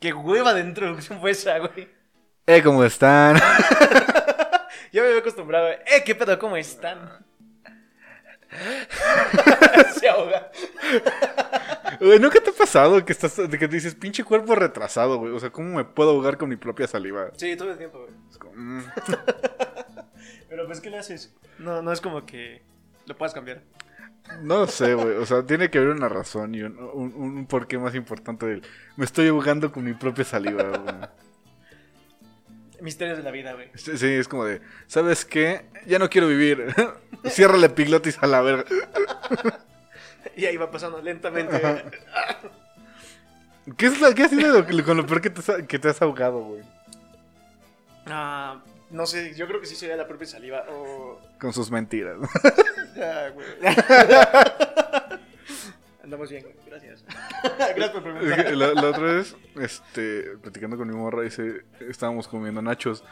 Qué hueva de introducción fue esa, güey. Eh, ¿cómo están? Ya me había acostumbrado. Eh, ¿qué pedo? ¿Cómo están? Se ahoga. Güey, ¿nunca te ha pasado que estás, de que te dices, pinche cuerpo retrasado, güey? O sea, ¿cómo me puedo ahogar con mi propia saliva? Sí, todo el tiempo, güey. Es como, mm. Pero pues, ¿qué le haces? No, no es como que lo puedas cambiar. No sé, güey. O sea, tiene que haber una razón y un, un, un porqué más importante del. Me estoy ahogando con mi propia saliva, güey. Misterios de la vida, güey. Sí, sí, es como de, ¿sabes qué? Ya no quiero vivir. Ciérrale epiglotis a la verga. Y ahí va pasando lentamente. ¿Qué, es la, ¿Qué ha sido con lo peor que te, has- que te has ahogado, güey? Ah, no sé, yo creo que sí sería la propia saliva. O. Con sus mentiras. Güey. Andamos bien. Gracias. Gracias por preguntar. la, la otra vez, este, platicando con mi morra, dice, estábamos comiendo nachos.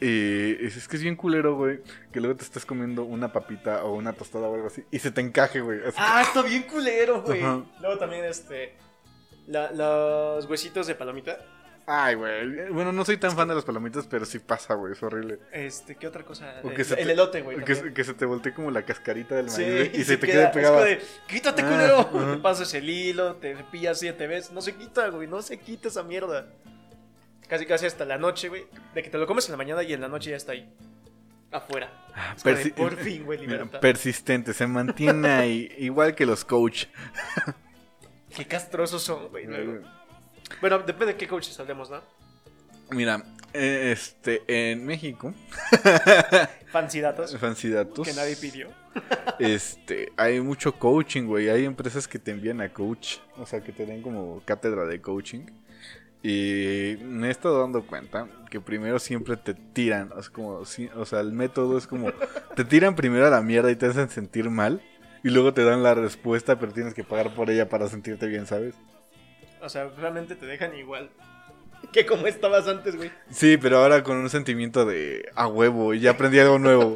Y es que es bien culero, güey, que luego te estás comiendo una papita o una tostada o algo así y se te encaje, güey. Ah, está bien culero, güey. Luego también, este. la- los huesitos de palomita. Ay, güey. Bueno, no soy tan fan de las palomitas, pero sí pasa, güey, es horrible. Este, ¿qué otra cosa? O el, que el te- elote, güey. Que, se- que se te voltee como la cascarita del maíz, Sí, y, se, te queda- quede pegado. es como de, quítate, Ah, culero. Te pasas el hilo, te cepillas siete veces. No se quita, güey. No se quita esa mierda. Casi, casi hasta la noche, güey. De que te lo comes en la mañana y en la noche ya está ahí. Afuera. De, Persi- por fin, güey, libertad. persistente, se mantiene ahí, igual que los coach. Qué castrosos son, güey. Bueno, depende de qué coaches hablemos, ¿no? Mira, eh, este, en México, Fancy datos. fancy datos, Que nadie pidió. este, hay mucho coaching, güey. Hay empresas que te envían a coach, o sea, que te den como cátedra de coaching. Y me he estado dando cuenta que primero siempre te tiran, es como, o sea, el método es como, te tiran primero a la mierda y te hacen sentir mal. Y luego te dan la respuesta, pero tienes que pagar por ella para sentirte bien, ¿sabes? O sea, realmente te dejan igual. Que como estabas antes, güey. Sí, pero ahora con un sentimiento de a huevo, y ya aprendí algo nuevo.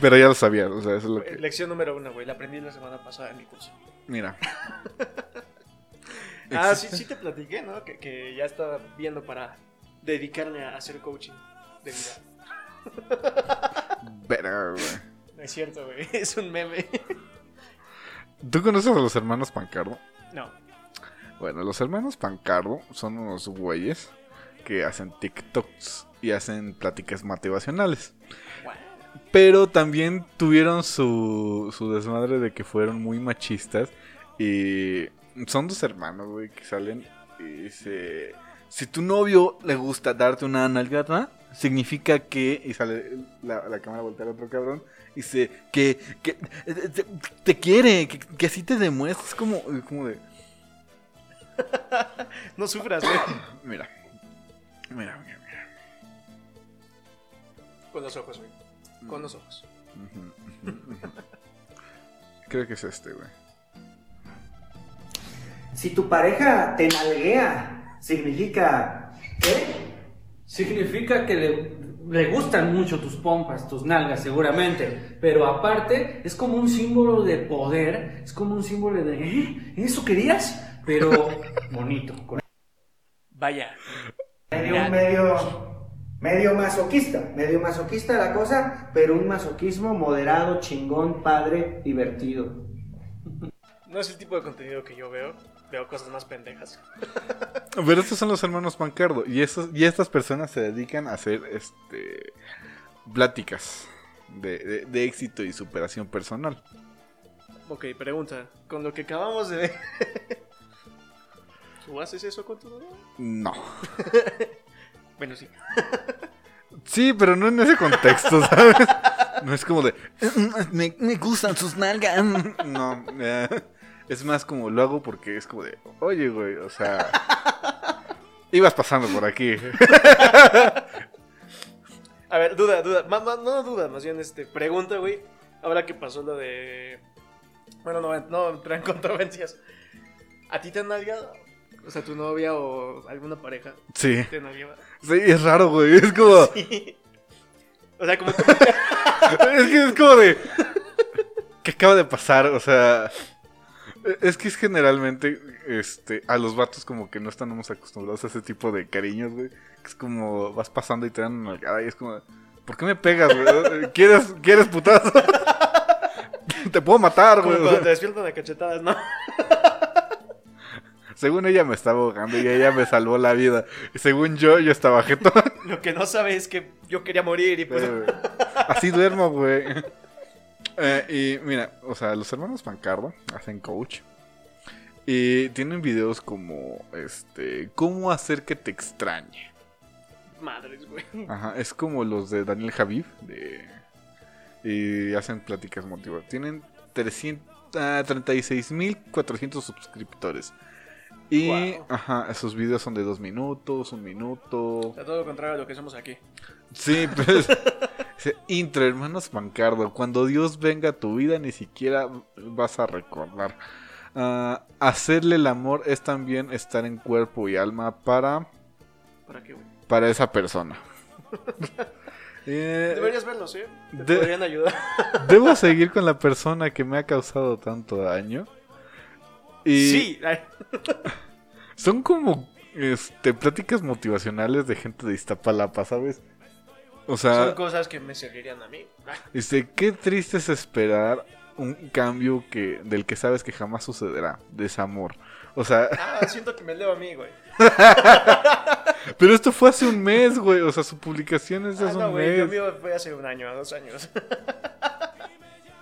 Pero ya lo sabía, o sea, eso es lo que... Lección número uno, güey. La aprendí la semana pasada en mi curso. Mira. Ah, sí, sí te platiqué, ¿no? Que, que ya estaba viendo para dedicarme a hacer coaching de vida. Güey. No es cierto, güey. Es un meme. ¿Tú conoces a los hermanos Pancardo? No. Bueno, los hermanos Pancardo son unos güeyes que hacen TikToks y hacen pláticas motivacionales. Pero también tuvieron su, su desmadre de que fueron muy machistas. Y son dos hermanos, güey, que salen y dice... Si tu novio le gusta darte una nalgada, significa que... Y sale la, cámara voltea al otro cabrón. Y dice que, que te, quiere, que, que así te demuestras. Como, como de... no sufras, güey. Mira. Mira, mira, mira. Con los ojos, güey. Con los ojos. Creo que es este, güey. Si tu pareja te nalguea, significa ¿qué? Significa que le, le gustan mucho tus pompas, tus nalgas, seguramente. Pero aparte, es como un símbolo de poder. Es como un símbolo de, ¿eh? ¿Eso querías? Pero bonito. con- Vaya. Medio, medio, medio masoquista, medio masoquista la cosa, pero un masoquismo moderado, chingón, padre, divertido. No es el tipo de contenido que yo veo. Veo cosas más pendejas. Pero estos son los hermanos Pancardo. Y, estos, y estas personas se dedican a hacer este pláticas de, de- de éxito y superación personal. Ok, pregunta. Con lo que acabamos de ver. ¿Tú haces eso con tu novia? No. Bueno, sí. Sí, pero no en ese contexto, ¿sabes? No es como de. Me, me gustan sus nalgas. No. eh, es más como lo hago porque es como de. Oye, güey, o sea. Ibas pasando por aquí. A ver, duda, duda. Ma- ma- no duda, más bien este. Pregunta, güey. Ahora que pasó lo de. Bueno, no, no traen controversias. ¿A ti te han nalgado? O sea, tu novia o alguna pareja Sí. te nalgaba. Sí, es raro, güey. Es como. Sí. O sea, como Es que es como de. ¿Qué acaba de pasar? O sea. Es que es generalmente, este, a los vatos como que no estamos acostumbrados a ese tipo de cariños, güey. Es como, vas pasando y te dan una y es como, ¿por qué me pegas, güey? ¿Quieres, ¿Quieres putazo? te puedo matar, güey. Cuando te despiertan de cachetadas, ¿no? Según ella me estaba ahogando y ella me salvó la vida. Según yo, yo estaba jetón. Lo que no sabes es que yo quería morir y pues... Pero, güey, Así duermo, güey. Eh, y mira, o sea, los hermanos Pancardo hacen coach. Y tienen videos como, este, cómo hacer que te extrañe. Madres, güey. Ajá, es como los de Daniel Javif. De, y hacen pláticas motivadoras. Tienen 300, ah, 36.400 suscriptores. Y, Guau. ajá, esos videos son de dos minutos, un minuto. O sea, todo lo contrario a lo que somos aquí. Sí, pues. Intro, hermanos Pancardo. Cuando Dios venga a tu vida, ni siquiera vas a recordar. Ah, hacerle el amor es también estar en cuerpo y alma para, ¿Para qué, güey? para esa persona. Eh, Deberías verlos, ¿eh? Te de- podrían ayudar. Debo seguir con la persona que me ha causado tanto daño. Y Sí. son como este, pláticas motivacionales de gente de Iztapalapa, ¿sabes? O sea, Son cosas que me servirían a mí. Dice, qué triste es esperar un cambio que del que sabes que jamás sucederá, desamor. O sea, Ah, siento que me leo a mí, güey. pero esto fue hace un mes, güey. O sea, su publicación es de Ah, hace no, un güey. Yo mes. mío fue hace un año, dos años.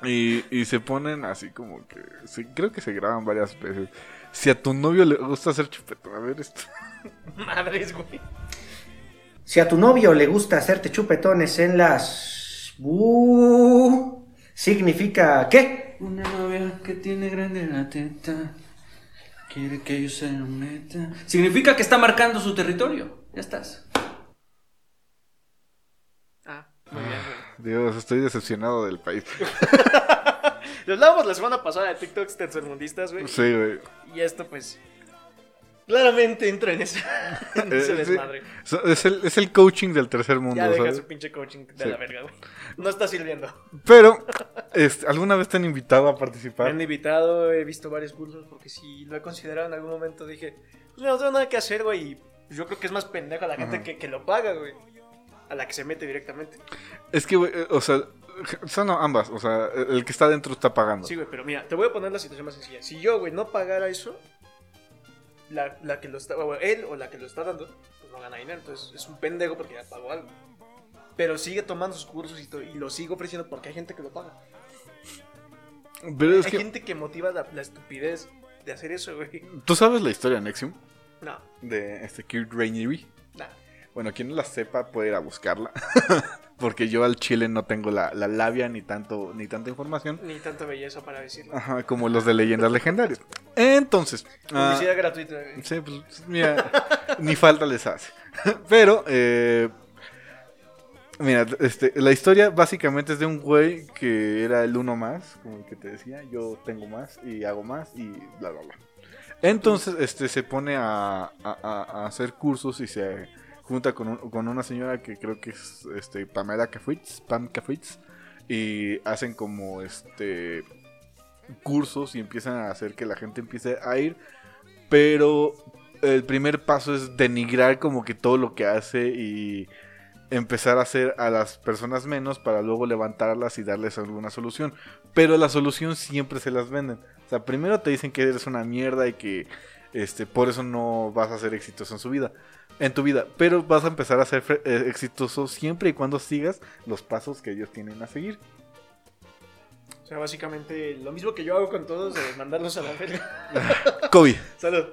Y, y se ponen así como que... sí, creo que se graban varias veces. Si a tu novio le gusta hacer chupetón, a ver esto. Madres, güey. Si a tu novio le gusta hacerte chupetones en las... Uh, significa ¿qué? Una novia que tiene grande la teta. Quiere que yo se lo meta. Significa que está marcando su territorio. Ya estás. Ah, muy bien, güey. Dios, estoy decepcionado del país. Lo hablábamos la semana pasada de TikToks tercermundistas, güey. Sí, güey. Y esto, pues. Claramente entra en ese, en ese Eh, sí. desmadre. Es el, es el coaching del tercer mundo, Ya deja ¿sabes? su pinche coaching de Sí. la verga, güey. No está sirviendo. Pero, este, ¿alguna vez te han invitado a Me participar? han invitado, he visto varios cursos porque si lo he considerado en algún momento dije, pues no tengo nada que hacer, güey. Y yo creo que es más pendejo a la gente Ajá. que, que lo paga, güey. A la que se mete directamente. Es que, güey, eh, o sea, son ambas. O sea, el que está dentro está pagando. Sí, güey, pero mira, te voy a poner la situación más sencilla. Si yo, güey, no pagara eso, la, la que lo está, o él o la que lo está dando, pues no gana dinero. Entonces es un pendejo porque ya pagó algo. Pero sigue tomando sus cursos y, y lo sigo ofreciendo porque hay gente que lo paga. Pero es hay que, gente que motiva la, la estupidez de hacer eso, güey. ¿tú sabes la historia de Nexium? No, De este Kurt Rainieri. no. Bueno, quien no la sepa puede ir a buscarla. Porque yo al chile no tengo la, la labia ni tanto ni tanta información. Ni tanta belleza para decirlo. Ajá, como los de leyendas legendarias. Entonces, ah, Publicidad gratuita, güey. Sí, pues mira, ni falta les hace. Pero, eh, mira, este, la historia básicamente es de un güey que era el uno más, como el que te decía, yo tengo más y hago más y bla, bla, bla. Entonces, este, se pone a, a- a- a hacer cursos y se junta con, un- con una señora que creo que es este, Pamela Cafritz, Pam Cafritz, y hacen como este cursos y empiezan a hacer que la gente empiece a ir pero el primer paso es denigrar como que todo lo que hace y empezar a hacer a las personas menos para luego levantarlas y darles alguna solución. Pero la solución siempre se las venden. O sea, primero te dicen que eres una mierda y que este por eso no vas a ser exitoso en su vida, en tu vida, pero vas a empezar a ser eh, exitoso siempre y cuando sigas los pasos que ellos tienen a seguir. O sea, básicamente lo mismo que yo hago con todos, de mandarlos a la verga. Kobe. Salud.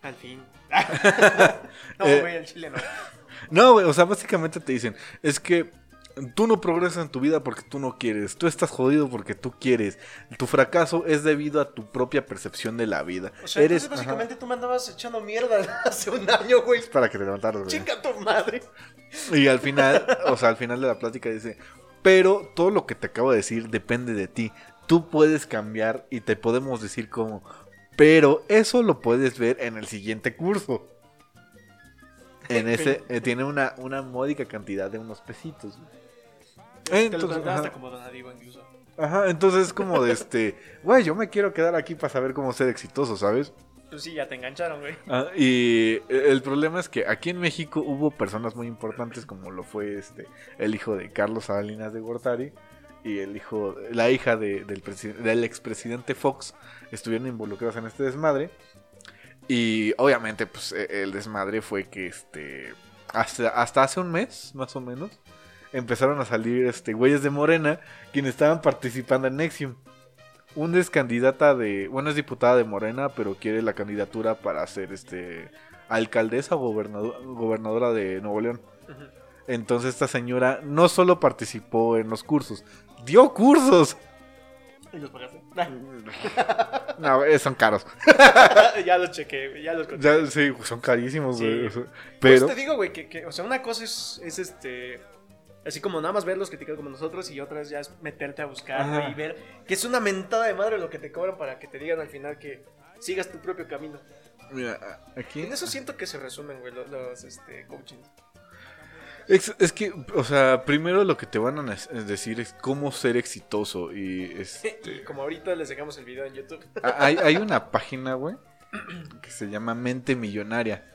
Al fin. no, Eh. güey, el chile no. No, güey, o sea, básicamente te dicen, es que tú no progresas en tu vida porque tú no quieres, tú estás jodido porque tú quieres, tu fracaso es debido a tu propia percepción de la vida. O sea, Eres entonces básicamente tú me andabas echando mierda hace un año, güey. ajá, para que te levantaras, güey. Chica tu madre. Y al final, o sea, al final de la plática dice, pero todo lo que te acabo de decir depende de ti. Tú puedes cambiar y te podemos decir cómo. Pero eso lo puedes ver en el siguiente curso. En ese eh, tiene una, una módica cantidad de unos pesitos. güey. Lo Entonces, dan hasta como incluso. Ajá, entonces es como de este, güey, yo me quiero quedar aquí para saber cómo ser exitoso, ¿sabes? Pues sí, ya te engancharon, güey. Ah, y el problema es que aquí en México hubo personas muy importantes como lo fue este el hijo de Carlos Salinas de Gortari y el hijo la hija de- del, del expresidente Fox estuvieron involucrados en este desmadre y obviamente pues e- el desmadre fue que este hasta, hasta hace un mes más o menos empezaron a salir este güeyes de Morena quienes estaban participando en Nexium una es candidata de. Bueno, es diputada de Morena, pero quiere la candidatura para ser este. alcaldesa o gobernado- gobernadora de Nuevo León. Entonces, esta señora no solo participó en los cursos, dio cursos. ¿Y los pagaste? No, eh, son caros. ya los chequé, ya los conté. Ya, sí, son carísimos, Sí. Pues Pero. te digo, güey, que, que, o sea, una cosa es, es este. Así como nada más verlos, criticar como nosotros, y otra es ya es meterte a buscar Ajá. y ver que es una mentada de madre lo que te cobran para que te digan al final que sigas tu propio camino. Mira, aquí. En eso siento que se resumen, güey, los, los, este, coachings. Es, es que, o sea, primero lo que te van a nes- decir es cómo ser exitoso. Y este. Como ahorita les dejamos el video en YouTube. Hay, hay una página, güey, que se llama Mente Millonaria.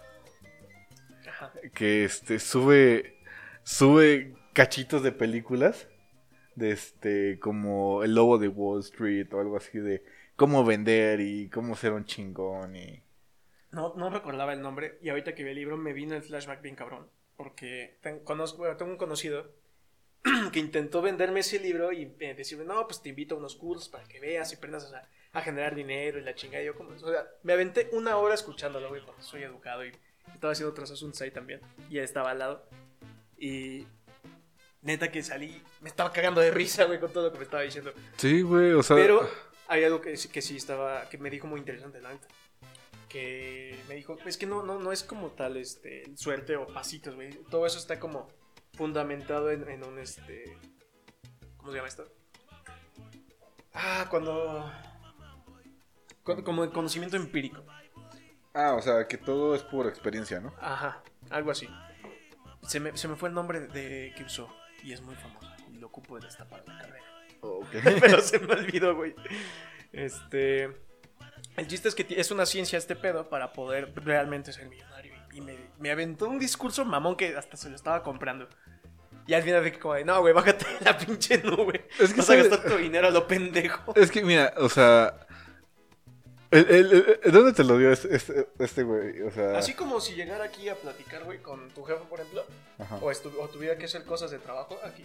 Ajá. Que este sube. Sube cachitos de películas. De este. como el lobo de Wall Street o algo así de cómo vender y cómo ser un chingón y. No, no recordaba el nombre y ahorita que vi el libro me vino el flashback bien cabrón. Porque ten- conozco, bueno, tengo un conocido que intentó venderme ese libro y eh, decirme, no, pues te invito a unos cursos para que veas y aprendas a, a generar dinero y la chingada. Y yo como, o sea, me aventé una hora escuchándolo, güey, porque soy educado y estaba haciendo otros asuntos ahí también. Y él estaba al lado. Y neta que salí, me estaba cagando de risa, güey, con todo lo que me estaba diciendo. Sí, güey, o sea. Pero hay algo que, sí- que sí estaba, que me dijo muy interesante, la neta. Que me dijo, es que no, no, no es como tal, este, suerte o pasitos, güey. Todo eso está como fundamentado en, en un, este, ¿cómo se llama esto? Ah, cuando, cuando- como el conocimiento empírico. Ah, o sea, que todo es por experiencia, ¿no? Ajá, algo así. Se me, se me fue el nombre de que usó y es muy famoso y lo ocupo en esta para la carrera. Ok. Pero se me olvidó, güey. Este. El chiste es que es una ciencia este pedo para poder realmente ser millonario. Y me, me aventó un discurso mamón que hasta se lo estaba comprando. Y al final dije como de, no, güey, bájate de la pinche nube. Es que Vas a sabe- gastar tu dinero a lo pendejo. Es que, mira, o sea. El- el- el- ¿Dónde te lo dio este, este, este güey? O sea. Así como si llegara aquí a platicar, güey, con tu jefe, por ejemplo. O, o tuviera que hacer cosas de trabajo aquí.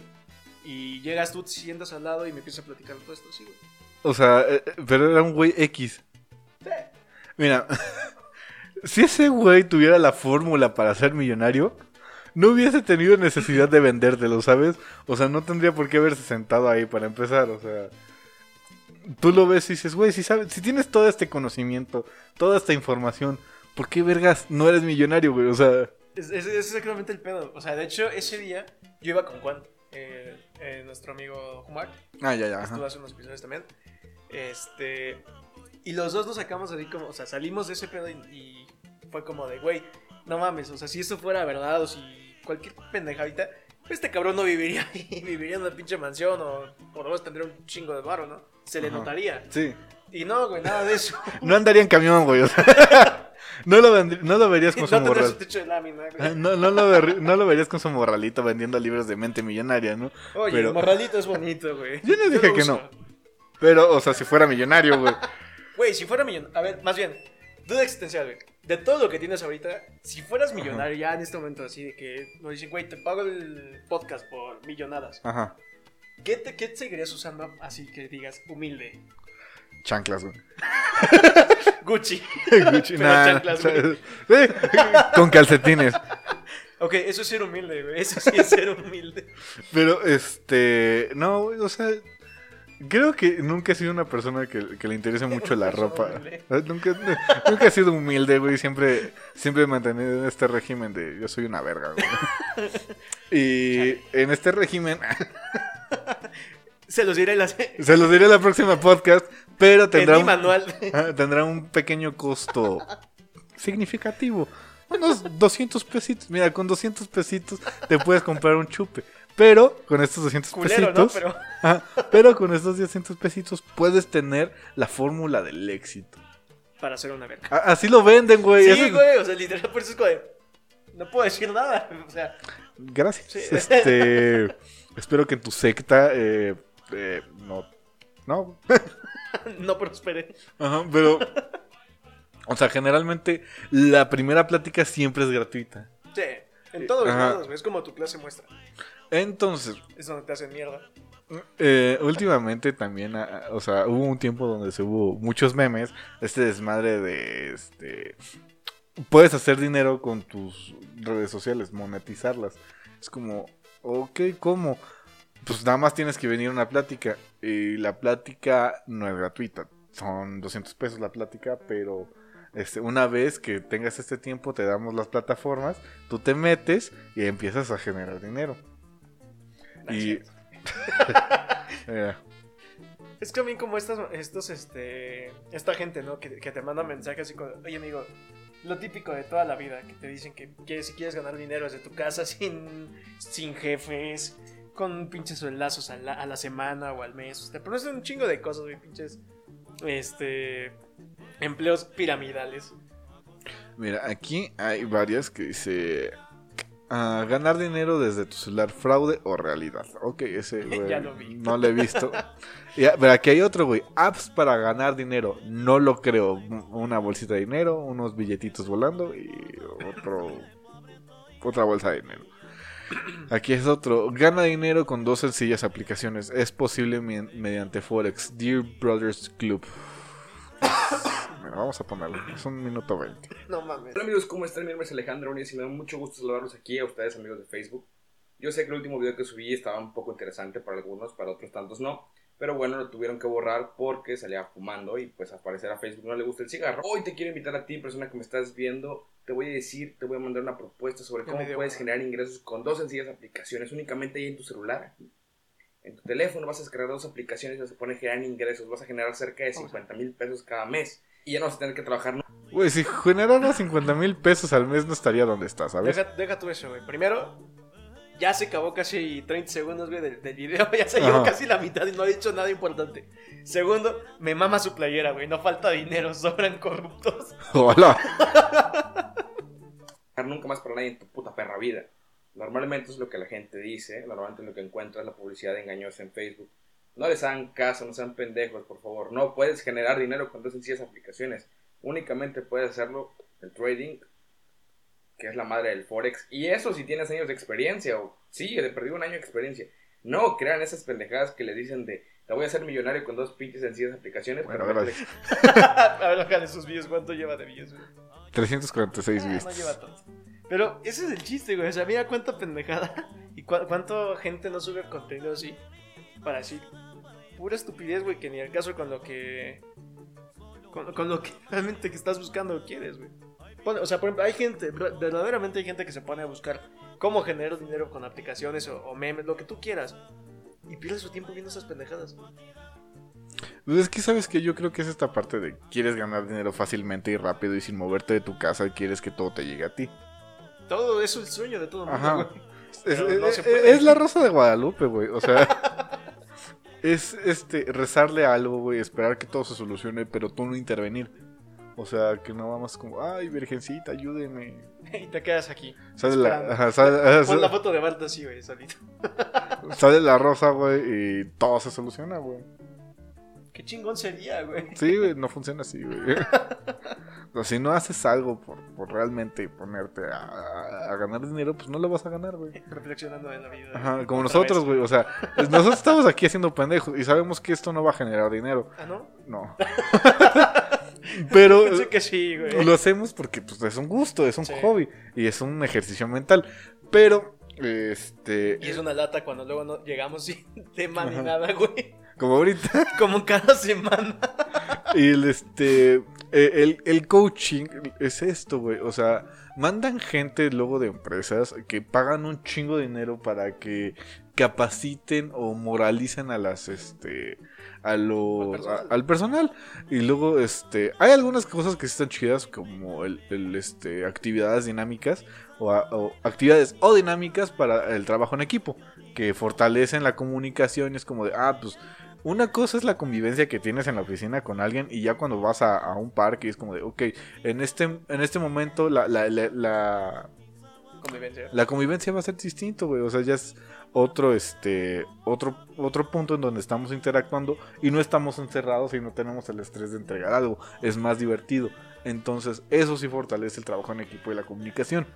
Y llegas tú, te sientas al lado y me empiezas a platicar todo esto así, güey. O sea, eh, eh, pero era un güey X. Sí. Mira, si ese güey tuviera la fórmula para ser millonario, no hubiese tenido necesidad de vendértelo, ¿sabes? O sea, no tendría por qué haberse sentado ahí para empezar, o sea. Tú lo ves y dices, güey, si sabes, si tienes todo este conocimiento, toda esta información, ¿por qué vergas no eres millonario, güey? O sea, Es, es- es exactamente el pedo. O sea, de hecho, ese día yo iba con Juan, eh, eh, nuestro amigo Jumac. ah, ya, ya. Estuvo ajá. hace unos episodios también. Este. Y los dos nos sacamos así como. O sea, salimos de ese pedo y, y fue como de, güey, no mames. O sea, si esto fuera verdad o si cualquier pendejadita, este cabrón no viviría ahí. Viviría en una pinche mansión o por lo menos tendría un chingo de barro, ¿no? Se le Ajá. notaría. Sí. Y no, güey, nada de eso. No andaría en camión, güey. o sea, no, lo no lo verías con no su morral. su techo de lámina, Ah, güey. No, no, lo ver- no lo verías con su morralito vendiendo libros de mente millonaria, ¿no? Oye, pero- el morralito es bonito, güey. Yo no dije que uso. no. Pero, o sea, si fuera millonario, güey. Güey, si fuera millonario. A ver, más bien, duda existencial, güey. De todo lo que tienes ahorita, si fueras millonario ya en este momento, así de que nos dicen, güey, te pago el podcast por millonadas, Ajá. ¿qué te, qué te seguirías usando así que digas humilde? Chanclas, güey. Gucci. Gucci, Pero nah, chanclas, güey. eh, Con calcetines. Ok, eso es ser humilde, güey. Eso sí es ser humilde. Pero, este. No, güey, o sea. Creo que nunca he sido una persona que, que le interese mucho la ropa. Nunca, nunca he sido humilde, güey. Siempre, siempre he mantenido este régimen de yo soy una verga, güey. Y en este régimen, Se los diré las... se los diré la próxima podcast, pero En tendrá mi un, manual. tendrá un pequeño costo significativo. Unos 200 pesitos. Mira, con 200 pesitos te puedes comprar un chupe. Pero con estos 200 Culero, ¿no? pesitos, Pero con estos 200 pesitos puedes tener la fórmula del éxito. para hacer una verga. Así lo venden, güey. Sí, Eso güey, o sea, literal, por eso es como de, No puedo decir nada. O sea, Gracias. Sí. Este, espero que en tu secta eh, eh, no, no, no prospere. Ajá, pero, o sea, generalmente la primera plática siempre es gratuita. Sí, en todos los Ajá. lados, güey. Es como tu clase muestra. Entonces, Es donde te hacen mierda. eh, últimamente también, ah, o sea, hubo un tiempo donde se hubo muchos memes, este desmadre de, este, puedes hacer dinero con tus redes sociales, monetizarlas. Es como, ok, ¿cómo? Pues nada más tienes que venir a una plática y la plática no es gratuita, son 200 pesos la plática, pero este, una vez que tengas este tiempo te damos las plataformas, tú te metes y empiezas a generar dinero. No es Y... Eh, Es también como estas, estos, este, esta gente, ¿no? Que, que te manda mensajes así como, oye amigo, lo típico de toda la vida, que te dicen que, que si quieres ganar dinero desde tu casa sin, sin jefes, con pinches sueldazos a la, a la semana o al mes, te prometen un chingo de cosas, güey, pinches, este, empleos piramidales. Mira, aquí hay varias que dice ah, ganar dinero desde tu celular, fraude o realidad. Ok, ese güey, Ya lo vi. no lo he visto. Ya, pero aquí hay otro, güey. Apps para ganar dinero. No lo creo. Una bolsita de dinero, unos billetitos volando y otro otra bolsa de dinero. Aquí es otro. Gana dinero con dos sencillas aplicaciones. Es posible mediante Forex. Dear Brothers Club. Mira, vamos a ponerlo. Es un minuto 20. No mames. Hola amigos, ¿cómo están? Mi nombre es Alejandro Núñez y me da mucho gusto saludarlos aquí a ustedes amigos de Facebook. Yo sé que el último video que subí estaba un poco interesante para algunos, para otros tantos no. Pero bueno, lo tuvieron que borrar porque salía fumando y pues al parecer a Facebook no le gusta el cigarro. Hoy te quiero invitar a ti, persona que me estás viendo, te voy a decir, te voy a mandar una propuesta sobre cómo puedes generar ingresos con dos sencillas aplicaciones, únicamente ahí en tu celular. En tu teléfono vas a descargar dos aplicaciones y vas a poner generar ingresos, vas a generar cerca de 50 mil pesos cada mes. Y ya no vas a tener que trabajar Güey, si generara 50 mil pesos al mes no estaría donde está, ¿sabes? Deja, deja tú eso, güey. Primero, ya se acabó casi 30 segundos, güey, del, del video. Ya se llevó casi la mitad y no ha dicho nada importante. Segundo, me mama su playera, güey. No falta dinero, sobran corruptos. Hola. nunca más para nadie en tu puta perra vida. Normalmente es lo que la gente dice, normalmente lo que encuentras es la publicidad engañosa en Facebook. No les hagan caso, no sean pendejos, por favor. No puedes generar dinero con dos sencillas aplicaciones. Únicamente puedes hacerlo el trading, que es la madre del forex. Y eso si tienes años de experiencia, o sí, de perdido un año de experiencia. No crean esas pendejadas que le dicen de te voy a hacer millonario con dos pinches sencillas aplicaciones. Bueno, pero gracias. a ver, ojalá sus videos, ¿cuánto lleva de views, güey? 346 Ah, no lleva tanto. Pero ese es el chiste, güey. O sea, mira cuánta pendejada y cu- cuánta gente no sube contenido así. Para decir pura estupidez, güey, que ni al caso con lo que. Con, con lo que realmente que estás buscando quieres, güey. O sea, por ejemplo, hay gente, ver- verdaderamente hay gente que se pone a buscar cómo generar dinero con aplicaciones o, o memes, lo que tú quieras. Y pierde su tiempo viendo esas pendejadas. Pues es que sabes que yo creo que es esta parte de quieres ganar dinero fácilmente y rápido y sin moverte de tu casa y quieres que todo te llegue a ti. Todo eso es el sueño de todo el mundo, Ajá. güey. Es, no es la rosa de Guadalupe, güey. O sea, es este rezarle a algo, güey, esperar que todo se solucione, pero tú no intervenir. O sea, que no vamos como, ay, virgencita, ayúdeme. Y te quedas aquí. Sale la, Esperando. ajá, sale, ajá, Pon la foto de Bart así, güey, solito. sale la rosa, güey, y todo se soluciona, güey. Qué chingón sería, güey. Sí, güey, no funciona así, güey. O si no haces algo por, por realmente ponerte a, a- a ganar dinero, pues no lo vas a ganar, güey. Reflexionando en la vida. Ajá, como nosotros, vez. güey. O sea, nosotros estamos aquí haciendo pendejos y sabemos que esto no va a generar dinero. Ah, ¿no? No. Pero Pensé que sí, güey. lo hacemos porque pues, es un gusto, es un Sí. hobby y es un ejercicio mental. Pero, este. Y es una lata cuando luego no llegamos sin tema ni nada, güey. Como ahorita. Como cada semana. Y el, este, eh, el, el coaching es esto, güey. O sea, mandan gente luego de empresas que pagan un chingo de dinero para que capaciten o moralicen a las, este, a los, Al personal. a- al personal. Y luego, este, hay algunas cosas que sí están chidas como el, el, este, actividades dinámicas o, a- o actividades o dinámicas para el trabajo en equipo. que fortalecen la comunicación. Es como de, ah, pues una cosa es la convivencia que tienes en la oficina con alguien y ya cuando vas a, a un parque es como de, ok, en este, en este momento la, la, la, la, Convivencia. la convivencia va a ser distinto, güey. O sea, ya es otro, este, otro, otro punto en donde estamos interactuando y no estamos encerrados y no tenemos el estrés de entregar algo. Es más divertido. Entonces, eso sí fortalece el trabajo en equipo y la comunicación.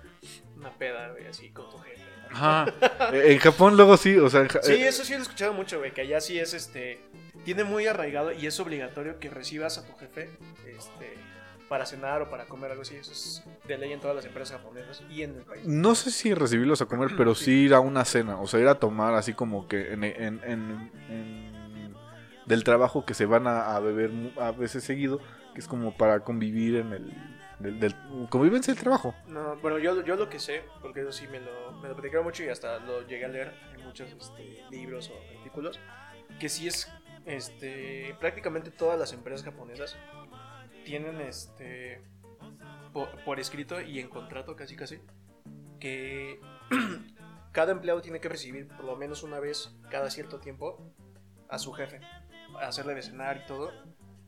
Una peda, güey, así con tu jefe. Ajá. Eh, en Japón luego sí, o sea, en Ja- Sí, eh, eso sí lo he escuchado mucho, güey, que allá sí es, este, tiene muy arraigado y es obligatorio que recibas a tu jefe, este, para cenar o para comer algo así. Eso es de ley en todas las empresas japonesas y en el país. No sé si recibirlos a comer, pero sí ir a una cena, o sea, ir a tomar así como que en, en- en- en- del trabajo que se van a, a beber mu- a veces seguido, que es como para convivir en el del, del- convivencia del trabajo. No, bueno, yo, yo lo que sé, porque eso sí me lo, me lo platicaron mucho y hasta lo llegué a leer en muchos este, libros o artículos, que sí es, este, prácticamente todas las empresas japonesas tienen, este, por, por escrito y en contrato casi casi, que cada empleado tiene que recibir por lo menos una vez cada cierto tiempo a su jefe, hacerle de cenar y todo,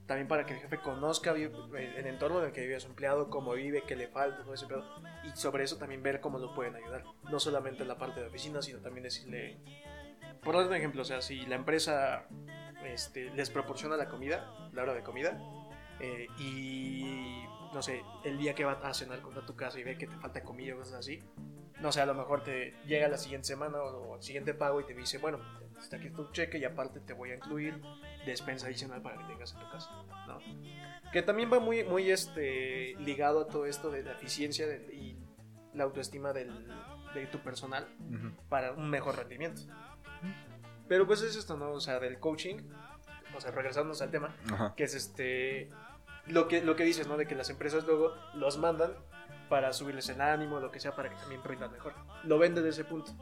también para que el jefe conozca el entorno en el que vive su empleado, cómo vive, qué le falta, todo ese pedo. Y sobre eso también ver cómo lo pueden ayudar. No solamente en la parte de oficina, sino también decirle... Por dar un ejemplo, o sea, si la empresa este, les proporciona la comida, la hora de comida, eh, y no sé, el día que va a cenar con a tu casa y ve que te falta comida o cosas así, no sé, a lo mejor te llega la siguiente semana o, o el siguiente pago y te dice, bueno, está aquí tu cheque y aparte te voy a incluir despensa adicional para que tengas en tu casa, ¿no? Que también va muy, muy este, ligado a todo esto de la eficiencia y la autoestima del, de tu personal para un mejor rendimiento. Pero pues es esto, ¿no? O sea, del coaching, o sea, regresándonos al tema, Ajá. que es este lo que lo que dices, ¿no? De que las empresas luego los mandan para subirles el ánimo, lo que sea, para que también rindan mejor. Lo ven desde ese punto.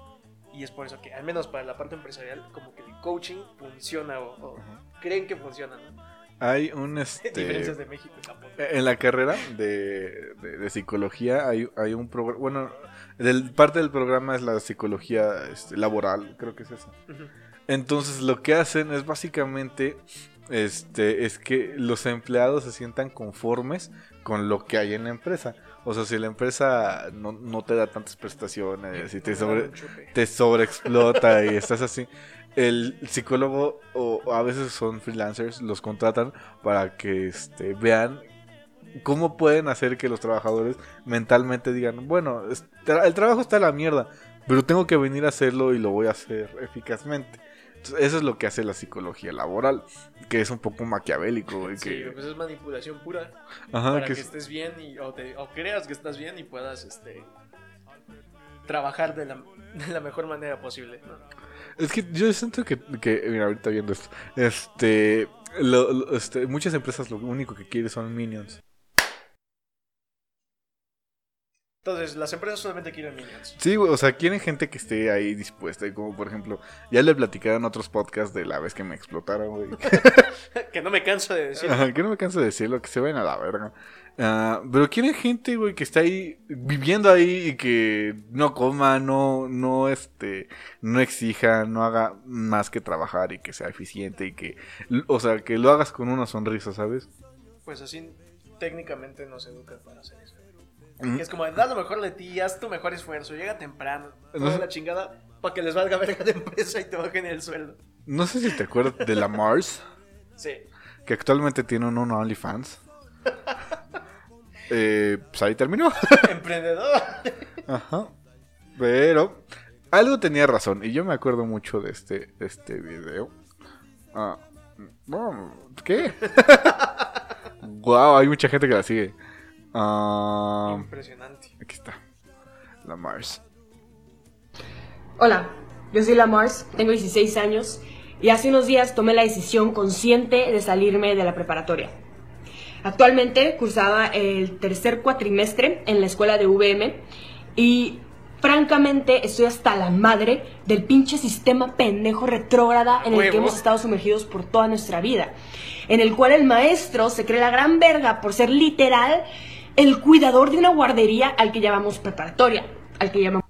Y es por eso que, al menos para la parte empresarial, como que el coaching funciona o, o creen que funciona, ¿no? Hay un Diferencias este de México y Japón. en la carrera de, de- de psicología hay, hay un programa, bueno, del, parte del programa es la psicología este, laboral, creo que es eso. Ujú. Entonces lo que hacen es básicamente este es que los empleados se sientan conformes con lo que hay en la empresa. O sea, si la empresa no, no te da tantas prestaciones y te sobre te sobreexplota y estás así. El psicólogo o a veces son freelancers, los contratan para que este, vean cómo pueden hacer que los trabajadores mentalmente digan, bueno, el trabajo está a la mierda, pero tengo que venir a hacerlo y lo voy a hacer eficazmente. Entonces, eso es lo que hace la psicología laboral, que es un poco maquiavélico. güey, Sí, que, pues es manipulación pura ajá, para que que, es- estés bien y, o, te- o creas que estás bien y puedas este trabajar de la, de la mejor manera posible. ¿no? Es que yo siento que, que mira, ahorita viendo esto, este, lo- lo- este, muchas empresas lo único que quieren son minions. Entonces, las empresas solamente quieren minions. Sí, o sea, quieren gente que esté ahí dispuesta, y como por ejemplo, ya le platicaron otros podcasts de la vez que me explotaron, güey. que no me canso de decir. Ajá, que no me canso de decirlo, que se vayan a la verga. Ah, pero quieren gente, güey, que está ahí, viviendo ahí y que no coma, no, no, este, no exija, no haga más que trabajar y que sea eficiente y que, o sea, que lo hagas con una sonrisa, ¿sabes? Pues así técnicamente nos educan para hacer eso. Que Es como, da lo mejor de ti, haz tu mejor esfuerzo, llega temprano, No toda la chingada para que les valga verga la empresa y te bajen el sueldo. No sé si te acuerdas de la Mars, Sí. que actualmente tiene un OnlyFans. Eh, pues ahí terminó. Emprendedor. Ajá. Pero algo tenía razón. Y yo me acuerdo mucho de este, de este video. Ah, bueno, ¿Qué? wow, hay mucha gente que la sigue. Ah, Impresionante. aquí está. La Mars. Hola, yo soy la Mars, tengo 16 años y hace unos días tomé la decisión consciente de salirme de la preparatoria. Actualmente cursaba el tercer cuatrimestre en la escuela de VM y francamente estoy hasta la madre del pinche sistema pendejo retrógrada en el que hemos estado sumergidos por toda nuestra vida, en el cual el maestro se cree la gran verga por ser literal el cuidador de una guardería al que llamamos preparatoria, al que llamamos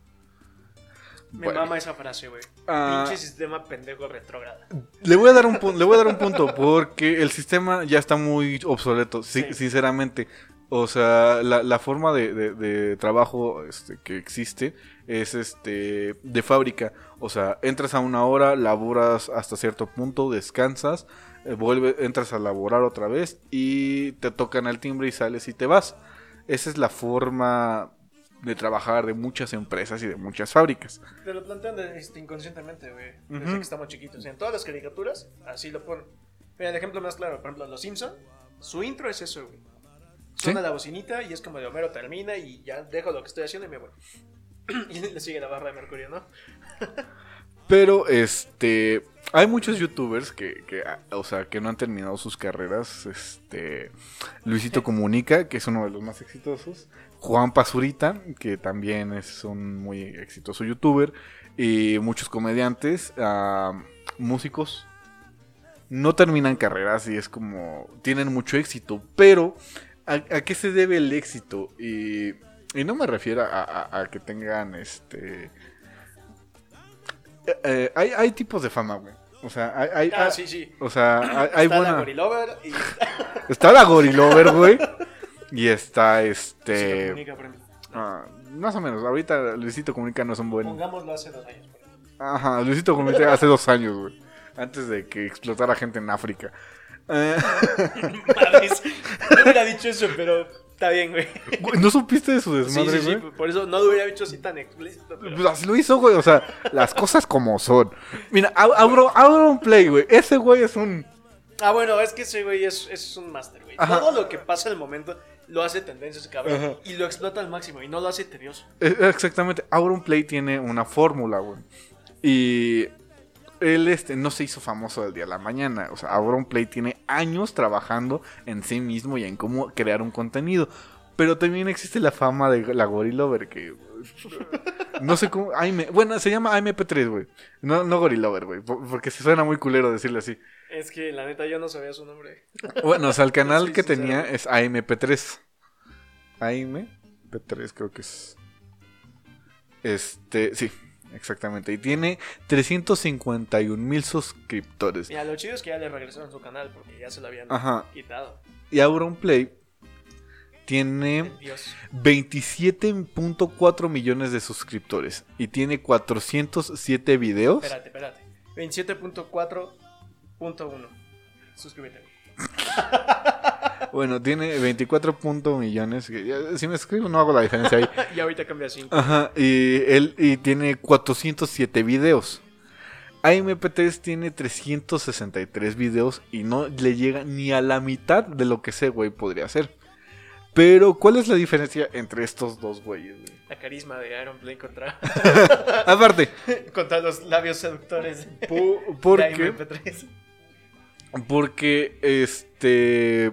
Me Bueno. mama esa frase, güey. Ah. Pinche sistema pendejo retrógrada. Le voy a dar un punto, le voy a dar un punto porque el sistema ya está muy obsoleto, si- sinceramente. O sea, la, la forma de, de- de trabajo este, que existe es este de fábrica. O sea, entras a una hora, laboras hasta cierto punto, descansas, eh, vuelve, entras a laborar otra vez y te tocan el timbre y sales y te vas. Esa es la forma de trabajar de muchas empresas y de muchas fábricas. Te lo plantean este, inconscientemente, güey. Desde que estamos chiquitos. En todas las caricaturas, así lo ponen. Mira, el ejemplo más claro, por ejemplo, Los Simpson, su intro es eso, güey. Suena Sí. la bocinita y es como de Homero termina y ya dejo lo que estoy haciendo y me voy. y le sigue la barra de Mercurio, ¿no? Pero este hay muchos youtubers que, que, o sea, que no han terminado sus carreras. Este Luisito Comunica, que es uno de los más exitosos. Juan Pazurita, que también es un muy exitoso youtuber. Y muchos comediantes, ah, músicos. No terminan carreras y es como. Tienen mucho éxito. Pero, ¿a, a qué se debe el éxito? Y, y no me refiero a, a- a que tengan este. Eh, hay, hay tipos de fama, güey. O sea, hay, hay- Ah, hay- sí, sí. o sea, hay, hay Está la buena. Gorilover y Está la Gorilover, güey. Y está este. comunica, por ejemplo. ah, más o menos. Ahorita Luisito Comunica no es un buen. Pongámoslo hace dos años, por. Ajá, Luisito Comunica hace dos años, güey. Antes de que explotara gente en África. Eh, Madres. No hubiera dicho eso, pero está bien, güey. ¿No supiste de su desmadre, sí, sí, güey? por eso no lo hubiera dicho así tan explícito. pero- Pues así lo hizo, güey. O sea, las cosas como son. Mira, ab- abro, abro un play, güey. Ese güey es un. Ah, bueno, es que ese güey es, es un máster, güey. Ajá. Todo lo que pasa en el momento lo hace tendencia ese cabrón. Ajá. Y lo explota al máximo y no lo hace tedioso. Eh, Exactamente. Auronplay tiene una fórmula, güey. Y él este, no se hizo famoso del día a la mañana. O sea, Auronplay tiene años trabajando en sí mismo y en cómo crear un contenido. Pero también existe la fama de la Gorilover que... No sé cómo... AM, bueno, se llama AMP3, güey. No, no Gorilover, güey. por- Porque se suena muy culero decirle así. Es que la neta yo no sabía su nombre. Bueno, o sea, el canal que sincero. tenía es AMP3. AMP3 creo que es. Este, sí, exactamente. Y tiene 351 mil suscriptores. Mira, lo chido es que ya le regresaron su canal porque ya se lo habían Ajá. quitado. Y Auronplay tiene Dios. 27.4 millones de suscriptores. Y tiene 407 videos. Espérate, espérate. 27.4.1. Suscríbete. Bueno, tiene 24 punto millones. Si me escribo no hago la diferencia ahí. Y ahorita cambia a 5. Ajá, y él y tiene 407 videos. AMP3 tiene 363 videos y no le llega ni a la mitad de lo que ese güey podría hacer. Pero, ¿cuál es la diferencia entre estos dos güeyes? güey? La carisma de Iron Play contra, Aparte, contra los labios seductores de, po- de porque, MP3. porque, este...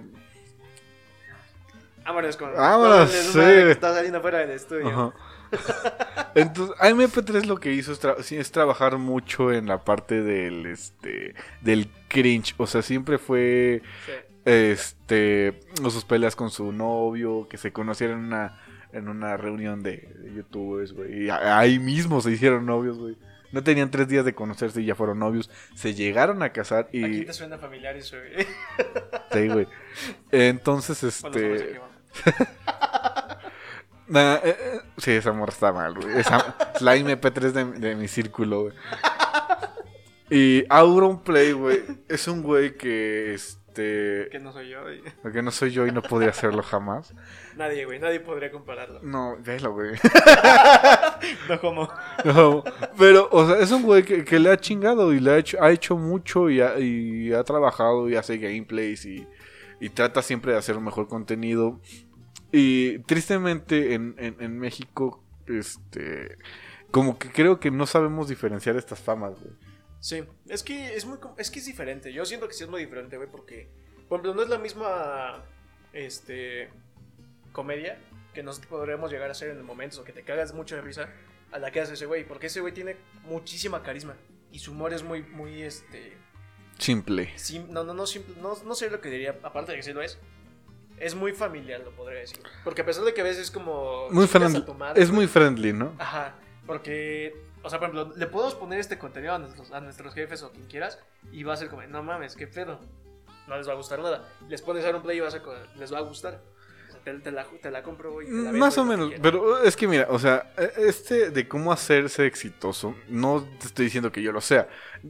Vámonos con Vámonos, con sí. que está saliendo fuera del estudio. Ajá. Entonces, AMP3 lo que hizo es, tra- sí, es trabajar mucho en la parte del, este, del cringe. O sea, siempre fue... Sí. este sus peleas con su novio que se conocieron en una en una reunión de, de youtubers güey y ahí mismo se hicieron novios güey no tenían tres días de conocerse y ya fueron novios se llegaron a casar Aquí y te suena familiar eso, güey. sí, güey entonces este aquí. nah, eh, eh, sí esa amor está mal güey esa, es la MP3 de, de mi círculo güey y Auron Play güey es un güey que este Que no soy yo. y- porque no soy yo y no podría hacerlo jamás Nadie, güey. Nadie podría compararlo. No, velo, güey. No como. No, pero, o sea, es un güey que, que le ha chingado y le ha hecho, ha hecho mucho y ha, y ha trabajado y hace gameplays y, y trata siempre de hacer un mejor contenido. Y tristemente en, en, México, este, como que creo que no sabemos diferenciar estas famas, güey. Sí, es que es muy es que es diferente. Yo siento que sí es muy diferente, güey, porque por ejemplo, no es la misma este comedia que nosotros podríamos llegar a hacer en momentos o que te cagas mucho de risa a la que hace ese güey, porque ese güey tiene muchísima carisma y su humor es muy muy este Simple. sim- no no no simple, no no sé lo que diría, aparte de que sí lo es. Es muy familiar, lo podría decir. Porque a pesar de que a veces es como Muy friendly. Es muy friendly, ¿no? Ajá, porque O sea, por ejemplo, le podemos poner este contenido a nuestros, a nuestros jefes o quien quieras y va a ser como, no mames, qué pedo. No les va a gustar nada. Les pones a un play y vas a, les va a gustar. Te, te la, te la compro, güey. te la Más o y menos, pero es que mira, o sea, e- este de cómo hacerse exitoso, no te estoy diciendo que yo lo sea.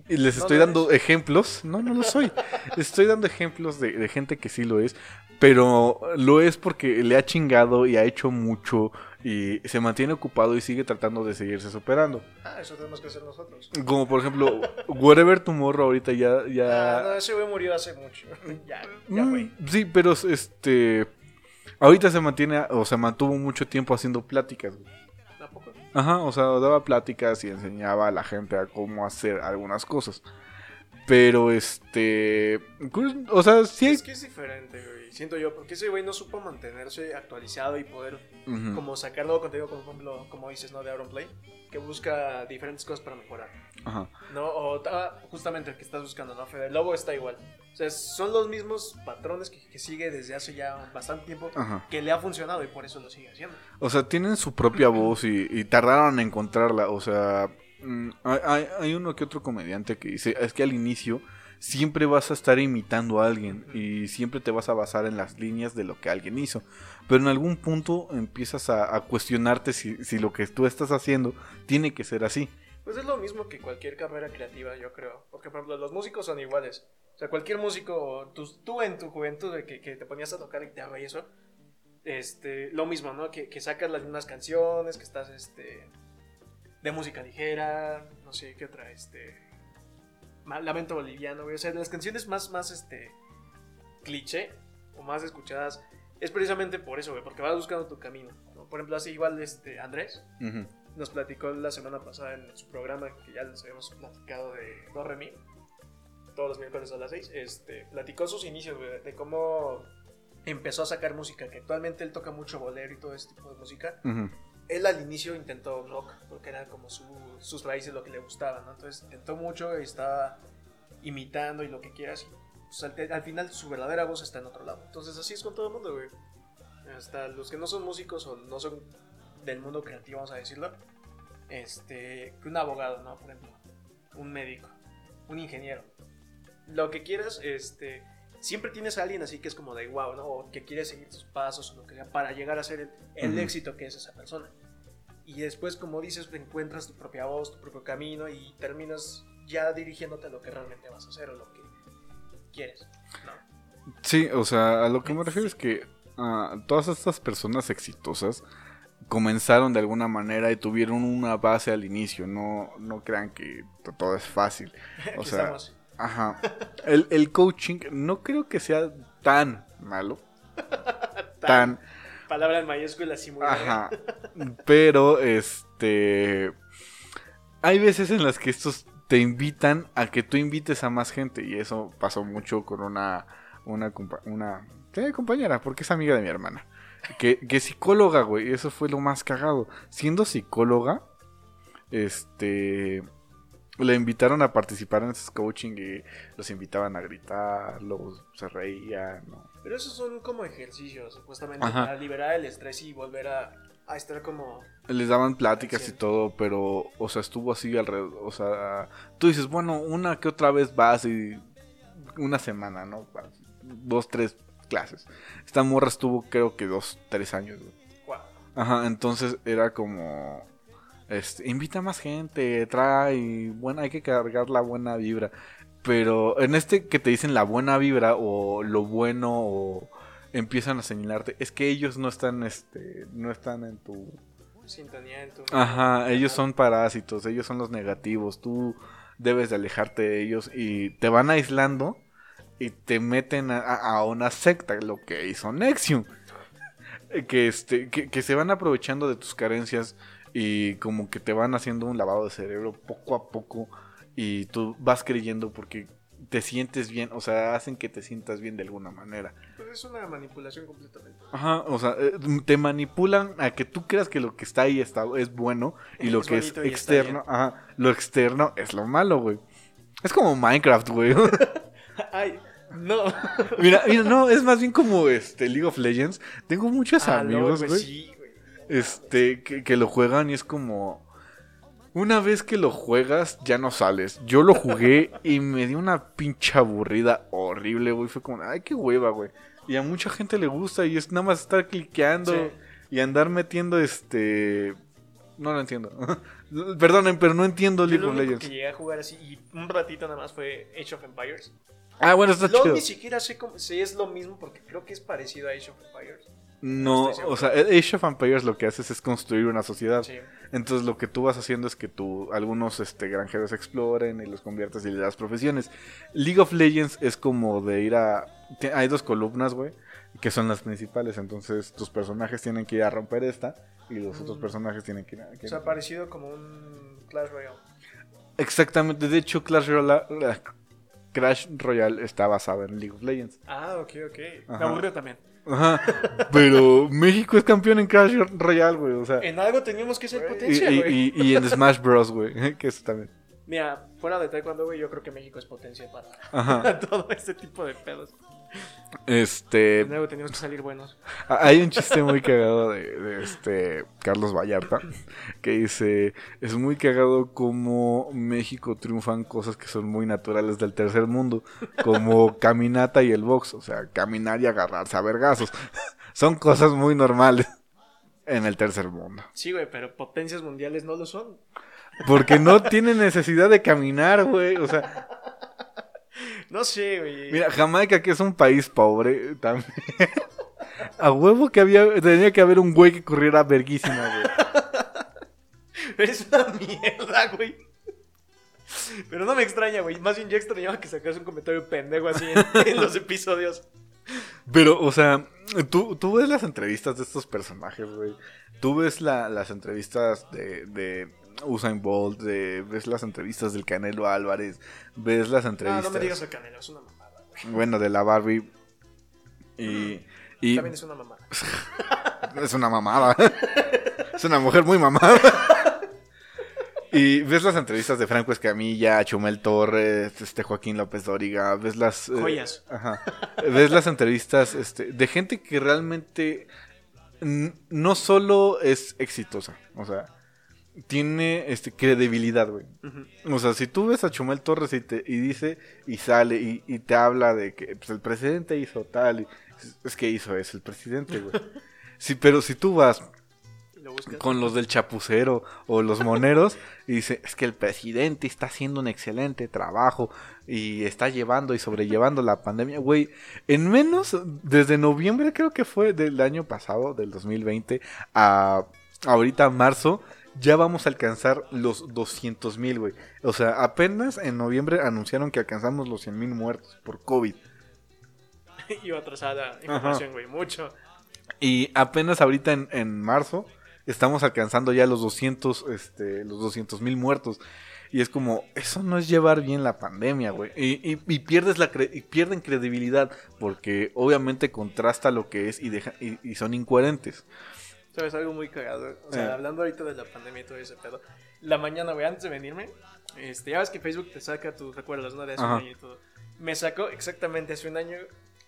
Y les estoy dando ejemplos, no, no lo soy. les estoy dando ejemplos de, de gente que sí lo es, pero lo es porque le ha chingado y ha hecho mucho y se mantiene ocupado y sigue tratando de seguirse superando. Ah, eso tenemos que hacer nosotros. Como por ejemplo, Whatever Tomorrow ahorita ya... ya... Ah, no, ese güey murió hace mucho. ya, ya Mm, fue. Sí, pero este... Ahorita se mantiene, o se mantuvo mucho tiempo haciendo pláticas. güey. Ajá, o sea, daba pláticas y enseñaba a la gente a cómo hacer algunas cosas. Pero este. pues, O sea, sí. Es que es diferente, güey. Siento yo, porque ese güey no supo mantenerse actualizado y poder como sacar nuevo contenido, como por ejemplo, como dices, ¿no? De Auronplay, que busca diferentes cosas para mejorar. Ajá. ¿No? O ah, justamente el que estás buscando, ¿no? Fede Lobo está igual. O sea, son los mismos patrones que, que sigue desde hace ya bastante tiempo Ajá. que le ha funcionado y por eso lo sigue haciendo. O sea, tienen su propia voz y, y tardaron en encontrarla. O sea, mm, hay, hay- hay uno que otro comediante que dice: es que al inicio siempre vas a estar imitando a alguien y siempre te vas a basar en las líneas de lo que alguien hizo. Pero en algún punto empiezas a, a cuestionarte si, si lo que tú estás haciendo tiene que ser así. Pues es lo mismo que cualquier carrera creativa, yo creo. Porque, por ejemplo, los músicos son iguales. O sea, cualquier músico, tú, tú en tu juventud que, que te ponías a tocar guitarra y eso, este, lo mismo, ¿no? Que, que sacas las mismas canciones, que estás, este, de música ligera, no sé, ¿qué otra? Este, Lamento Boliviano, güey. O sea, las canciones más, más, este, cliché o más escuchadas es precisamente por eso, güey, porque vas buscando tu camino. ¿no? Por ejemplo, así igual, este, Andrés, Ujú. Nos platicó la semana pasada en su programa que ya les habíamos platicado de Do Re Mi, todos los miércoles a las 6. Este, platicó sus inicios, güey, de cómo empezó a sacar música, que actualmente él toca mucho bolero y todo ese tipo de música. Ujú. Él al inicio intentó rock, porque era como su- sus raíces lo que le gustaba, ¿no? Entonces intentó mucho y estaba imitando y lo que quieras. pues, al, al final su verdadera voz está en otro lado. Entonces así es con todo el mundo, güey. Hasta los que no son músicos o no son del mundo creativo, vamos a decirlo. Este, que un abogado, ¿no? Por ejemplo, un médico, un ingeniero. Lo que quieras, este, siempre tienes a alguien así que es como de wow, ¿no? O que quiere seguir tus pasos o lo que sea para llegar a ser el, éxito que es esa persona. Y después, como dices, encuentras tu propia voz, tu propio camino y terminas ya dirigiéndote a lo que realmente vas a hacer o lo que quieres, ¿no? Sí, o sea, a lo que me refiero es que ah, todas estas personas exitosas comenzaron de alguna manera y tuvieron una base al inicio. No, no crean que to- todo es fácil. O sea, estamos. ajá. El, el coaching no creo que sea tan malo. Tan. Palabra en mayúsculas y muy. Ajá. Pero, este. Hay veces en las que estos te invitan a que tú invites a más gente. Y eso pasó mucho con una. Una, una ¿qué? compañera, porque es amiga de mi hermana. Que, que psicóloga, güey. Eso fue lo más cagado. Siendo psicóloga, este. Le invitaron a participar en ese coaching y los invitaban a gritar, los se reían, ¿no? Pero esos son como ejercicios, supuestamente, Ajá. para liberar el estrés y volver a, a estar como... Les daban pláticas y todo, pero, o sea, estuvo así alrededor. O sea, tú dices, bueno, una que otra vez vas y una semana, ¿no? Dos, tres clases. Esta morra estuvo, creo que dos, tres años. güey. Wow. Ajá, entonces era como, este, invita más gente, trae, bueno, hay que cargar la buena vibra. Pero en este que te dicen la buena vibra o lo bueno o empiezan a señalarte, es que ellos no están, este, no están en tu Sintonía en tu... Ajá, ellos son parásitos, ellos son los negativos, tú debes de alejarte de ellos y te van aislando y te meten a, una secta, lo que hizo Nexium. Que, este, que, que se van aprovechando de tus carencias y como que te van haciendo un lavado de cerebro poco a poco y tú vas creyendo porque te sientes bien, o sea, hacen que te sientas bien de alguna manera. Pues es una manipulación completamente. Ajá, o sea, eh, te manipulan a que tú creas que lo que está ahí está, es bueno y lo Es que es externo, ajá, lo externo es lo malo, güey. Es como Minecraft, güey. Ay, no. mira, mira, no, es más bien como este League of Legends. Tengo muchos Ah, amigos, LOL, güey, Sí, este, que, que lo juegan y es como... Una vez que lo juegas, ya no sales. Yo lo jugué y me dio una pinche aburrida horrible, güey. Fue como, ay, qué hueva, güey. Y a mucha gente le gusta y es nada más estar cliqueando Sí. y andar metiendo este... No lo entiendo. Perdonen, pero no entiendo League of Legends. que llegué a jugar así y un ratito nada más fue Age of Empires. Ah, bueno, está LOL chido. ni siquiera sé cómo, si es lo mismo porque creo que es parecido a Age of Empires. No, o sea, Age of Empires lo que haces es construir una sociedad. Sí. Entonces lo que tú vas haciendo es que tú, algunos este, granjeros exploren y los conviertes y le das profesiones. League of Legends es como de ir a... Hay dos columnas, güey, que son las principales. Entonces tus personajes tienen que ir a romper esta y los otros Mm. personajes tienen que ir a... que- O sea, parecido como un Clash Royale. Exactamente, de hecho Clash Royale, Crash Royale está basado en League of Legends. Ah, ok, ok. Me Ajá. aburrió también. Ajá, pero México es campeón en Crash Royale, güey, o sea... En algo teníamos que ser potencia, y- güey. y- y en Smash Bros, güey, que eso también. Mira, fuera de taekwondo, güey, yo creo que México es potencia para Ajá. todo este tipo de pedos. Este, algo teníamos que salir buenos. Hay un chiste muy cagado de, de este Carlos Vallarta que dice, es muy cagado como México triunfan cosas que son muy naturales del tercer mundo, como caminata y el box, o sea, caminar y agarrarse a vergazos. Son cosas muy normales en el tercer mundo. Sí, güey, pero potencias mundiales no lo son. Porque no tienen necesidad de caminar, güey. O sea, No sé, güey. mira, Jamaica, que es un país pobre, también. A huevo que había, tenía que haber un güey que corriera verguísima, güey. Eres una mierda, güey. Pero no me extraña, güey. Más bien yo extrañaba que sacas un comentario pendejo así en, en los episodios. Pero, o sea, tú, tú ves las entrevistas de estos personajes, güey. Tú ves la- las entrevistas de, de Usain Bolt, ves las entrevistas del Canelo Álvarez, ves las No, entrevistas, no me digas el canelo, es una mamada, güey. bueno, de la Barbie. Y, y También es una mamada. es una mamada. es una mujer muy mamada. Y ves las entrevistas de Franco Escamilla, Chumel Torres, este Joaquín López Dóriga, ves las eh, Joyas. ajá. ves las entrevistas este, de gente que realmente no solo es exitosa, o sea, tiene este credibilidad, güey. O sea, si tú ves a Chumel Torres y, te, y dice y sale y, y te habla de que pues, el presidente hizo tal, y, es- es que hizo eso el presidente, güey. Sí, pero si tú vas Lo con los del chapucero o los moneros y dice, es que el presidente está haciendo un excelente trabajo y está llevando y sobrellevando la pandemia, güey, en menos, desde noviembre creo que fue del año pasado, del 2020, a ahorita marzo, ya vamos a alcanzar los 200 mil, güey. O sea, apenas en noviembre anunciaron que alcanzamos los 100 mil muertos por COVID. Iba atrasada información, güey, mucho. Y apenas ahorita en, en marzo estamos alcanzando ya los 200, este, los 200 mil muertos. Y es como, eso no es llevar bien la pandemia, güey. Y, y- y pierdes la cre- y pierden credibilidad porque obviamente contrasta lo que es y, deja, y, y son incoherentes. ¿Sabes? Algo muy cagado. O sea, Eh. hablando ahorita de la pandemia y todo ese pedo. La mañana, güey, antes de venirme, este, ya ves que Facebook te saca tus recuerdos, ¿no? De hace Ajá. un año y todo. Me sacó exactamente hace un año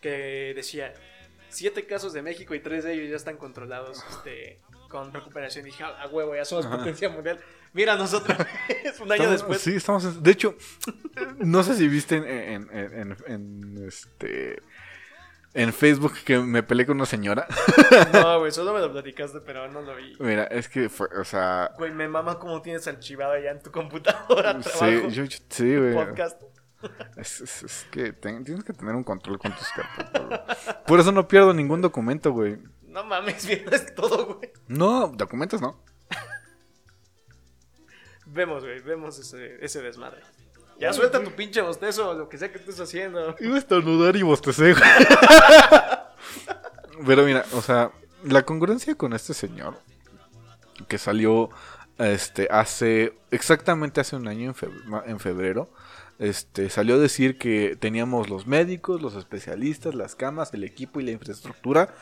que decía siete casos de México y tres de ellos ya están controlados este, con recuperación. Y dije, "Ah, a huevo, ya somos Ajá. potencia mundial. Mira nosotros, es un año Estamos- después. Sí, estamos en- De hecho, no sé si viste en, en- en- en- en, este... En Facebook que me peleé con una señora. No, güey, solo me lo platicaste, pero no lo vi. Mira, es que fue, o sea... Güey, me mama cómo tienes archivado ya en tu computadora. Sí, trabajo, yo- yo- sí, güey. podcast. Es, es- es que ten- tienes que tener un control con tus carpetas, güey. Por eso no pierdo ningún documento, güey. No mames, vienes todo, güey. No, documentos no. Vemos, güey, vemos ese, ese desmadre. Ya suelta tu pinche bostezo lo que sea que estés haciendo. Iba a estornudar y bostecé, güey. Pero mira, o sea, la congruencia con este señor que salió este hace exactamente hace un año en febrero, en febrero este salió a decir que teníamos los médicos, los especialistas, las camas, el equipo y la infraestructura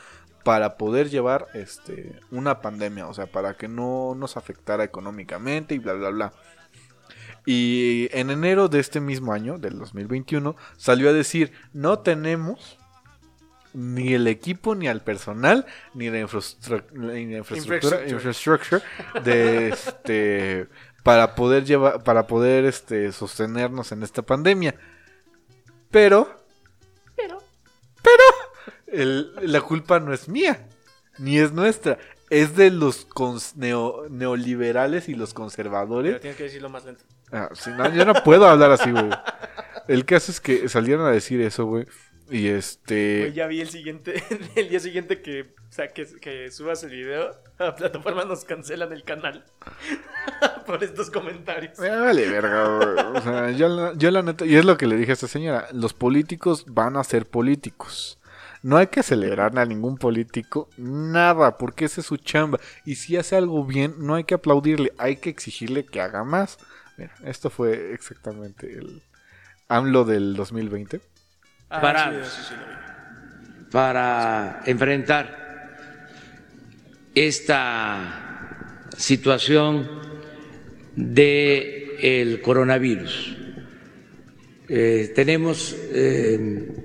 para poder llevar este una pandemia, o sea, para que no nos afectara económicamente y bla bla bla. Y en enero de este mismo año, del 2021, salió a decir, no tenemos ni el equipo, ni al personal, ni la, infrastru- la infraestructura Infrastructure. infrastructure de este, para poder llevar, para poder este, sostenernos en esta pandemia. Pero, Pero, el- la culpa no es mía, ni es nuestra. Es de los cons- neo- neoliberales y los Pero conservadores. tienes que decirlo más lento. Ah, sí, no, yo no puedo hablar así, güey. El caso es que salieron a decir eso, güey. Y este. Güey, ya vi el siguiente, el día siguiente que, o sea, que, que subas el video, a la plataforma nos cancelan el canal por estos comentarios. Me vale verga, güey. O sea, yo la, yo la neta, y es lo que le dije a esta señora, los políticos van a ser políticos. No hay que celebrar a ningún político, nada, porque esa es su chamba. Y si hace algo bien, no hay que aplaudirle, hay que exigirle que haga más. Mira, esto fue exactamente el AMLO del 2020. Ah, sí, sí, sí, para enfrentar esta situación de el coronavirus. Eh, tenemos eh,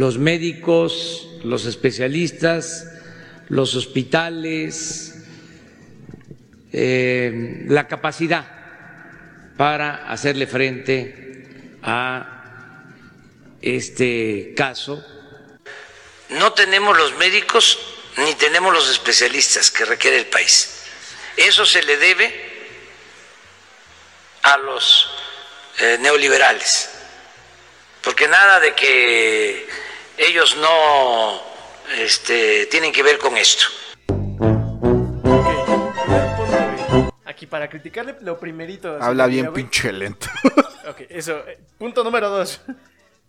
los médicos, los especialistas, los hospitales, eh, la capacidad para hacerle frente a este caso. No tenemos los médicos ni tenemos los especialistas que requiere el país. Eso se le debe a los eh, neoliberales, porque nada de que ellos no este, tienen que ver con esto. Ok, primer punto, güey. Aquí para criticarle lo primerito. Habla bien pinche lento. Ok, eso. eh, Punto número dos.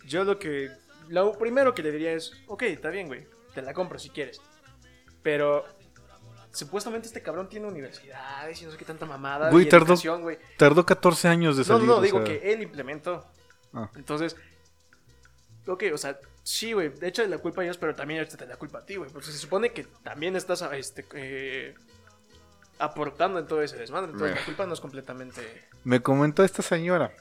Yo lo que. Lo primero que le diría es: Ok, está bien, güey. Te la compro si quieres. Pero. Supuestamente este cabrón tiene universidades y no sé qué tanta mamada. Güey, tardó- educación, güey. Tardó 14 años de No, salir. no, no, digo sea, que él implementó. Ah. Entonces. Ok, o sea, sí, güey. De hecho, la culpa a ellos, pero también te la culpa a ti, güey. Porque se supone que también estás este, eh, aportando en todo ese desmadre. Entonces, Mira. la culpa no es completamente. Me comentó esta señora.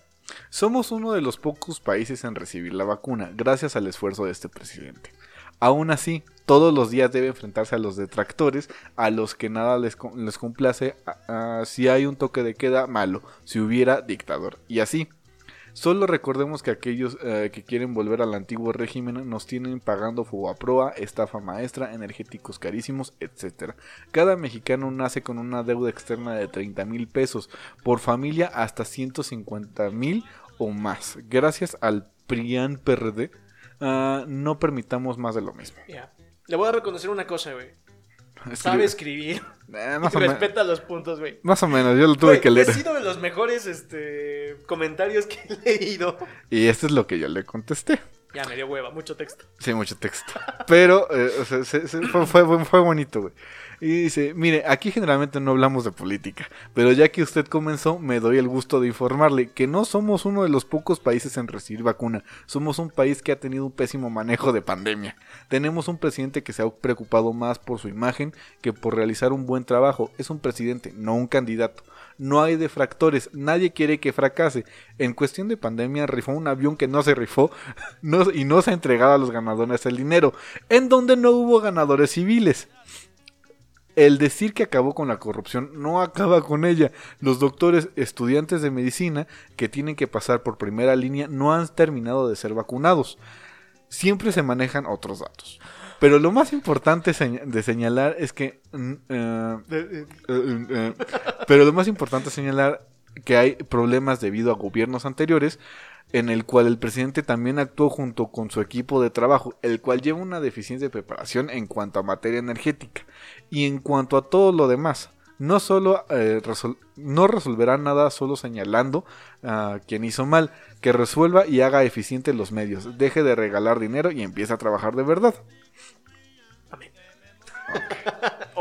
Somos uno de los pocos países en recibir la vacuna, gracias al esfuerzo de este presidente. Aún así, todos los días debe enfrentarse a los detractores, a los que nada les, les complace, a- a- si hay un toque de queda, malo, si hubiera dictador, y así. Solo recordemos que aquellos eh, que quieren volver al antiguo régimen nos tienen pagando proa, estafa maestra, energéticos carísimos, etc. Cada mexicano nace con una deuda externa de 30 mil pesos, por familia hasta 150 mil o más. Gracias al PRIAN PRD, ah, no permitamos más de lo mismo. Le voy a reconocer una cosa, güey. Sabe escribir. Eh, Y o respeta los puntos, güey. más o menos, yo lo tuve que leer. Ha sido de los mejores este, comentarios que he leído. Y esto es lo que yo le contesté. Ya me dio hueva, mucho texto. Sí, mucho texto. Pero eh, o sea, se- se- fue, fue- fue bonito, güey. Y dice, mire, aquí generalmente no hablamos de política, pero ya que usted comenzó, me doy el gusto de informarle que no somos uno de los pocos países en recibir vacuna. Somos un país que ha tenido un pésimo manejo de pandemia. Tenemos un presidente que se ha preocupado más por su imagen que por realizar un buen trabajo. Es un presidente, no un candidato. No hay defractores, nadie quiere que fracase. En cuestión de pandemia rifó un avión que no se rifó y no se ha entregado a los ganadores el dinero, en donde no hubo ganadores civiles. El decir que acabó con la corrupción no acaba con ella. Los doctores, estudiantes de medicina que tienen que pasar por primera línea no han terminado de ser vacunados. Siempre se manejan otros datos. Pero lo más importante de señalar es que... mm, eh, eh, eh, pero lo más importante es señalar que hay problemas debido a gobiernos anteriores en el cual el presidente también actuó junto con su equipo de trabajo, el cual lleva una deficiencia de preparación en cuanto a materia energética y en cuanto a todo lo demás. No solo eh, resol- no resolverá nada solo señalando a quien hizo mal, que resuelva y haga eficiente los medios, deje de regalar dinero y empiece a trabajar de verdad. Amén.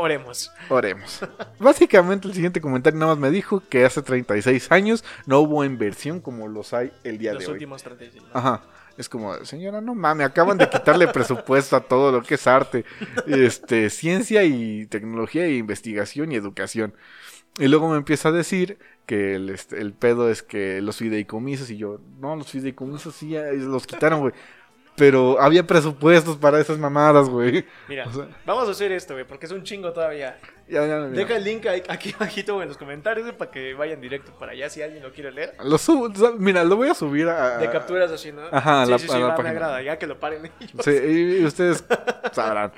Oremos. Oremos. Básicamente el siguiente comentario nada más me dijo que hace 36 años no hubo inversión como los hay el día Los de hoy. últimos 36. ¿no? Ajá. Es como, señora, no mames, acaban de quitarle presupuesto a todo lo que es arte, este, ciencia y tecnología e investigación y educación. Y luego me empieza a decir que el, este, el pedo es que los fideicomisos y yo, no, los fideicomisos sí, los quitaron, güey. Pero había presupuestos para esas mamadas, güey. Mira, O sea- vamos a hacer esto, güey, porque es un chingo todavía. Ya, ya, ya. Deja el link aquí abajito güey, en los comentarios güey, para que vayan directo para allá si alguien lo quiere leer. Lo subo, mira, lo voy a subir a... De capturas así, ¿no? Ajá, a sí, la- sí, a sí, la va, me agrada, ya que lo paren ellos. Sí, y ustedes sabrán.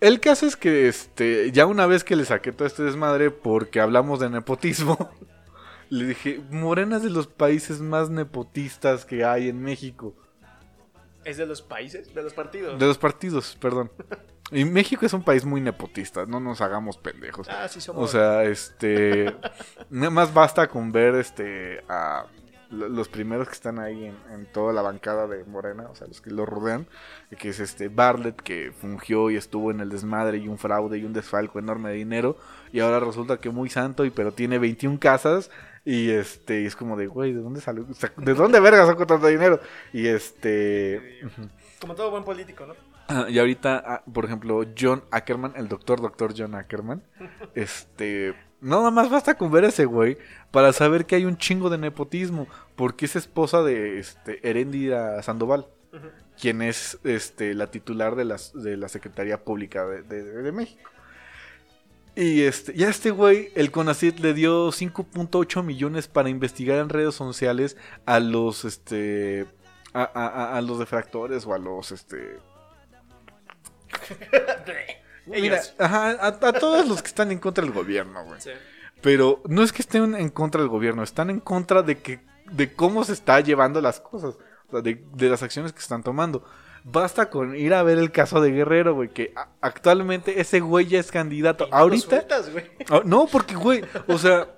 El caso es que este, ya una vez que le saqué todo este desmadre porque hablamos de nepotismo, le dije, Morena es de los países más nepotistas que hay en México. ¿Es de los países? ¿De los partidos? De los partidos, perdón. Y México es un país muy nepotista, no nos hagamos pendejos. Ah, sí somos. O sea, este. Nada más basta con ver este. a lo- los primeros que están ahí en, en toda la bancada de Morena, o sea, los que lo rodean, que es este Bartlett, que fungió y estuvo en el desmadre y un fraude y un desfalco enorme de dinero, y ahora resulta que muy santo, y pero tiene 21 casas, y este, y es como de, güey, ¿de dónde salió? ¿De dónde verga sacó tanto dinero? Y este. Como todo buen político, ¿no? Ah, y ahorita, ah, por ejemplo, John Ackerman, el doctor, doctor John Ackerman, este, nada más basta con ver a ese güey para saber que hay un chingo de nepotismo, porque es esposa de este, Heréndira Sandoval, quien es este, la titular de, las, de la Secretaría Pública de, de- de México. Y este, ya este güey, el CONACYT le dio 5.8 millones para investigar en redes sociales a los, este, a, a- a- los defractores o a los, este, Mira, ajá, a, a todos los que están en contra del gobierno, güey. Sí. Pero no es que estén en contra del gobierno, están en contra de que de cómo se está llevando las cosas, o sea, de, de las acciones que están tomando. Basta con ir a ver el caso de Guerrero, güey, que a- actualmente ese güey ya es candidato. Ahorita, sueltas, güey. Ah, no, porque güey, o sea,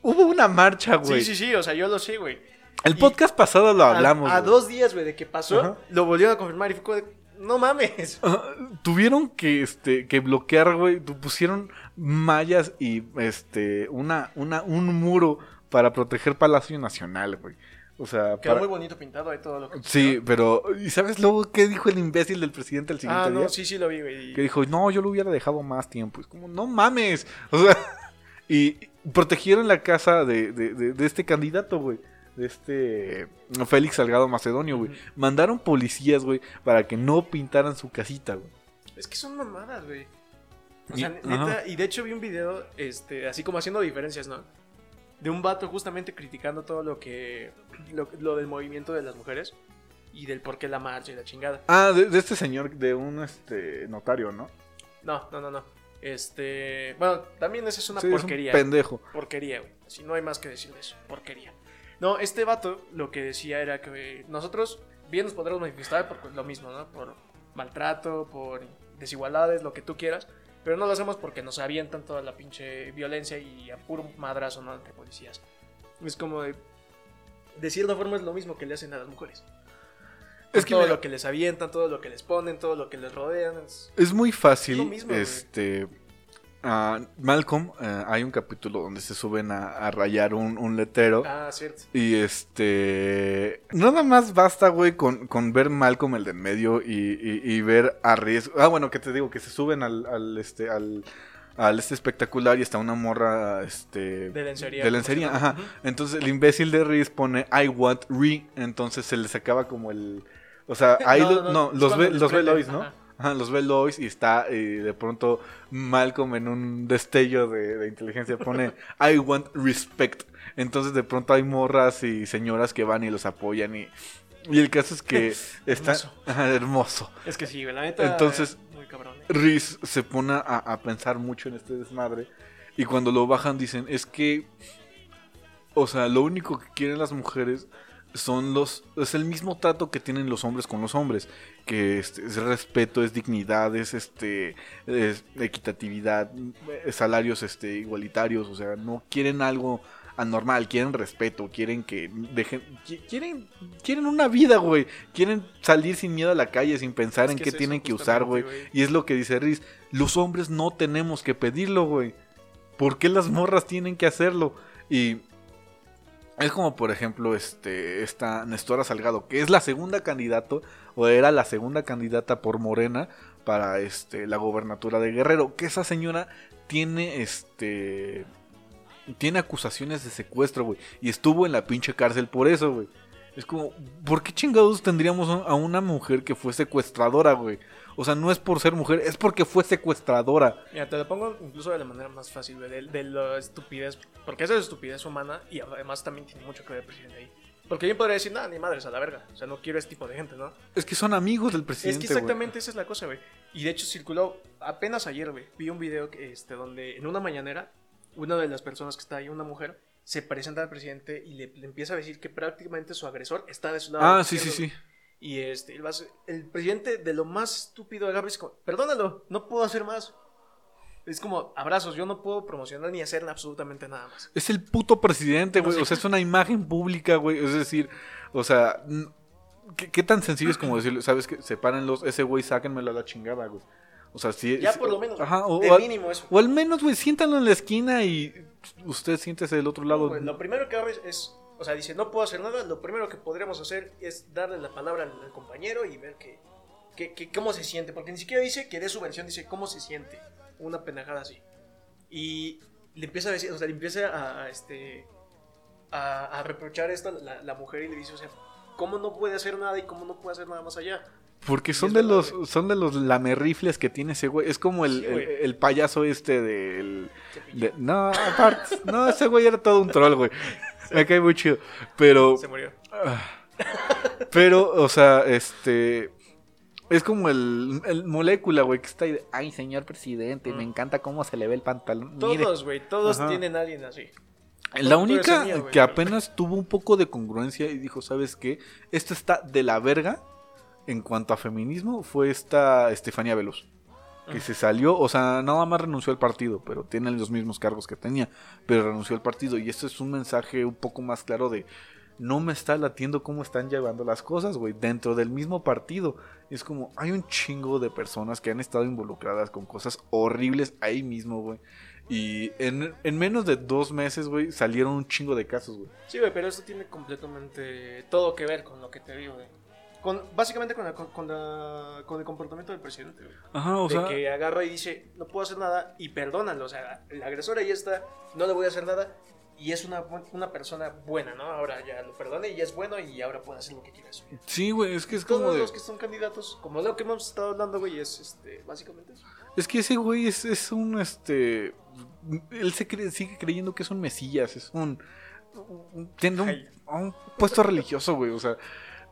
hubo una marcha, güey. Sí, sí, sí, o sea, yo lo sé, güey. El Y- podcast pasado lo A- hablamos. A, güey. dos días, güey, de que pasó, Ajá. lo volvieron a confirmar y fue como de, no mames. Ajá, tuvieron que este que bloquear, güey, tu- pusieron mallas y este una una un muro para proteger Palacio Nacional, güey. O sea, Quedó para- muy bonito pintado ahí todo lo que Sí, pero ¿y sabes luego qué dijo el imbécil del presidente el siguiente Ah, no, día? sí, sí lo vi, güey. Que dijo, "No, yo lo hubiera dejado más tiempo." Es como, "No mames." O sea, y protegieron la casa de, de- de- de este candidato, güey. De este Félix Salgado Macedonio, güey. Mandaron policías, güey, para que no pintaran su casita, güey. Es que son mamadas, güey. O Y- sea, neta, y de hecho vi un video, este, así como haciendo diferencias, ¿no? De un vato justamente criticando todo lo que, lo, lo del movimiento de las mujeres y del por qué la marcha y la chingada. Ah, de, de este señor, de un este notario, ¿no? No, no, no, no. Este, bueno, también esa es una Sí, es un porquería. pendejo. Porquería, güey. Así no hay más que decir de eso. Porquería. No, este vato lo que decía era que nosotros bien nos podremos manifestar por lo mismo, ¿no? Por maltrato, por desigualdades, lo que tú quieras. Pero no lo hacemos porque nos avientan toda la pinche violencia y a puro madrazo, ¿no? Entre policías. Es como de... De cierta forma es lo mismo que le hacen a las mujeres. Es que todo mira- lo que les avientan, todo lo que les ponen, todo lo que les rodean. es- Es muy fácil. Es lo mismo, güey. Malcolm, eh, hay un capítulo donde se suben a, a rayar un, un letrero. Ah, cierto. Y este. Nada más basta, güey, con, con ver Malcolm el de en medio y, y- y ver a Riz. Ah, bueno, que te digo, que se suben al, al, este, al, al este espectacular y está una morra, este. De lencería. De lencería, ajá. Entonces el imbécil de Riz pone I want Re. Entonces se le sacaba como el. O sea, ahí No, lo- no, no, es los ve, les los ve Lois, ¿no? ajá. Los ve Lois y está eh, de pronto Malcolm en un destello de, de inteligencia pone I want respect. Entonces de pronto hay morras y señoras que van y los apoyan y, y el caso es que está Hermoso. Es que sí, la neta. Entonces- Muy cabrón. eh. Riz se pone a, a pensar mucho en este desmadre y cuando lo bajan dicen es que o sea lo único que quieren las mujeres son los es el mismo trato que tienen los hombres con los hombres que este, es respeto es dignidad es este es equitatividad es salarios este igualitarios o sea no quieren algo anormal quieren respeto quieren que dejen qui- quieren quieren una vida güey quieren salir sin miedo a la calle sin pensar Es en qué es eso, tienen que usar güey y es lo que dice Riz, los hombres no tenemos que pedirlo, güey. ¿Por qué las morras tienen que hacerlo? Y es como, por ejemplo, este, esta Nestora Salgado, que es la segunda candidato, o era la segunda candidata por Morena para este, la gobernatura de Guerrero. Que esa señora tiene este. Tiene acusaciones de secuestro, güey. Y estuvo en la pinche cárcel por eso, güey. Es como, ¿por qué chingados tendríamos a una mujer que fue secuestradora, güey? O sea, no es por ser mujer, es porque fue secuestradora. Mira, te lo pongo incluso de la manera más fácil, de, de la estupidez. Porque esa es estupidez humana y además también tiene mucho que ver el presidente ahí. Porque bien podría decir, nada, ni madres, a la verga. O sea, no quiero este tipo de gente, ¿no? Es que son amigos del Es presidente. que exactamente esa es la cosa, güey. Y de hecho circuló apenas ayer, güey. Vi un video que, este, donde en una mañanera, una de las personas que está ahí, una mujer, se presenta al presidente y le, le empieza a decir que prácticamente su agresor está de su lado. Ah, sí, sí, sí. Y este, el, presidente de lo más estúpido agarra y es como, perdónalo, no puedo hacer más. Es como, abrazos, yo no puedo promocionar ni hacer absolutamente nada más. Es el puto presidente, güey. O sea, es una imagen pública, güey. Es decir, o sea, ¿qué, qué tan sencillo es como decirle, sabes que sepárenlos, ese güey, sáquenmelo a la chingada, güey. O sea, sí. Ya sí- por lo menos, Ajá, o, de o al- mínimo eso. o al menos, güey, siéntanlo en la esquina y usted siéntese del otro lado. Lo primero que hago es, es- o sea, dice, no puedo hacer nada, lo primero que podríamos hacer es darle la palabra al, al compañero y ver que, que- que- cómo se siente, porque ni siquiera dice que dé su versión, dice cómo se siente, una pendejada así. Y le empieza a decir, o sea, le empieza a, a, este, a, a reprochar esto a la, la mujer y le dice, o sea, ¿cómo no puede hacer nada y cómo no puede hacer nada más allá? Porque son de los, güey. son de los lamerrifles que tiene ese güey. Es como el, Sí, el- el payaso este del. de- no, aparte. No, ese güey era todo un troll, güey. Me cae muy chido. Pero. Se murió. Pero, o sea, este. Es como el, el molécula, güey, que está ahí de, ay, señor presidente, me Mm. encanta cómo se le ve el pantalón. Mire". Todos, güey, todos Ajá. tienen a alguien así. La única que apenas tuvo un poco de congruencia y dijo, ¿sabes qué? Esto está de la verga en cuanto a feminismo fue esta Estefanía Veloz. Que se salió, o sea, nada más renunció al partido, pero tiene los mismos cargos que tenía, pero renunció al partido. Y esto es un mensaje un poco más claro de, no me está latiendo cómo están llevando las cosas, güey, dentro del mismo partido. Es como, hay un chingo de personas que han estado involucradas con cosas horribles ahí mismo, güey. Y en, en menos de dos meses, güey, salieron un chingo de casos, güey. Sí, güey, pero esto tiene completamente todo que ver con lo que te digo, güey. Con, básicamente con, la- con, la- con el comportamiento del presidente. Ajá, o de sea, que agarra y dice, no puedo hacer nada y perdónalo. O sea, el agresor ahí está, no le voy a hacer nada y es una, una persona buena, ¿no? Ahora ya lo perdone y es bueno y ahora puede hacer lo que quiera. sí, güey, es que es como Todos de... los que son candidatos, como lo que hemos estado hablando, güey, es este, básicamente eso. Es que ese güey es, es un, este... Él se cree- sigue creyendo que es un mesías, es un... un- tiene un, un puesto religioso, güey, o sea...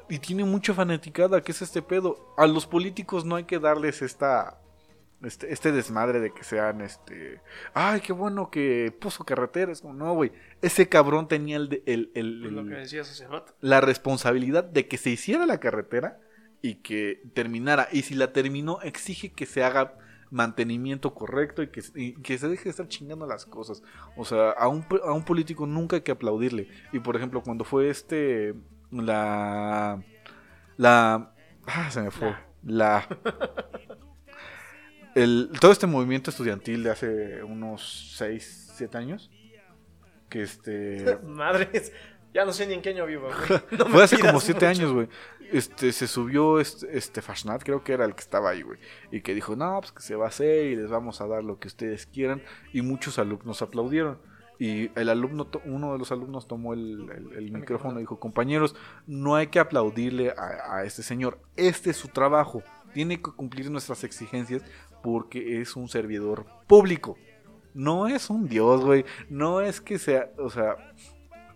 Y tiene mucha fanaticada, ¿qué es este pedo? A los políticos no hay que darles esta... Este, este desmadre de que sean, este... Ay, qué bueno que puso carreteras. Como, no, güey. Ese cabrón tenía el, el, el- Es lo que rato. la responsabilidad de que se hiciera la carretera y que terminara. Y si la terminó, exige que se haga mantenimiento correcto y que, y que se deje de estar chingando las cosas. O sea, a un, a un político nunca hay que aplaudirle. Y por ejemplo, cuando fue este. La. La. Ah, se me fue. La. El, todo este movimiento estudiantil de hace unos 6, 7 años. Que este. Madres, ya no sé ni en qué año vivo. No Fue hace como siete mucho. años, güey. Este, se subió este, este Fashnat, creo que era el que estaba ahí, güey. Y que dijo, no, pues que se va a hacer y les vamos a dar lo que ustedes quieran. Y muchos alumnos aplaudieron. Y el alumno, uno de los alumnos tomó el, el- el micrófono y dijo, compañeros, no hay que aplaudirle a, a este señor. Este es su trabajo. Tiene que cumplir nuestras exigencias porque es un servidor público. No es un dios, güey. No es que sea, o sea,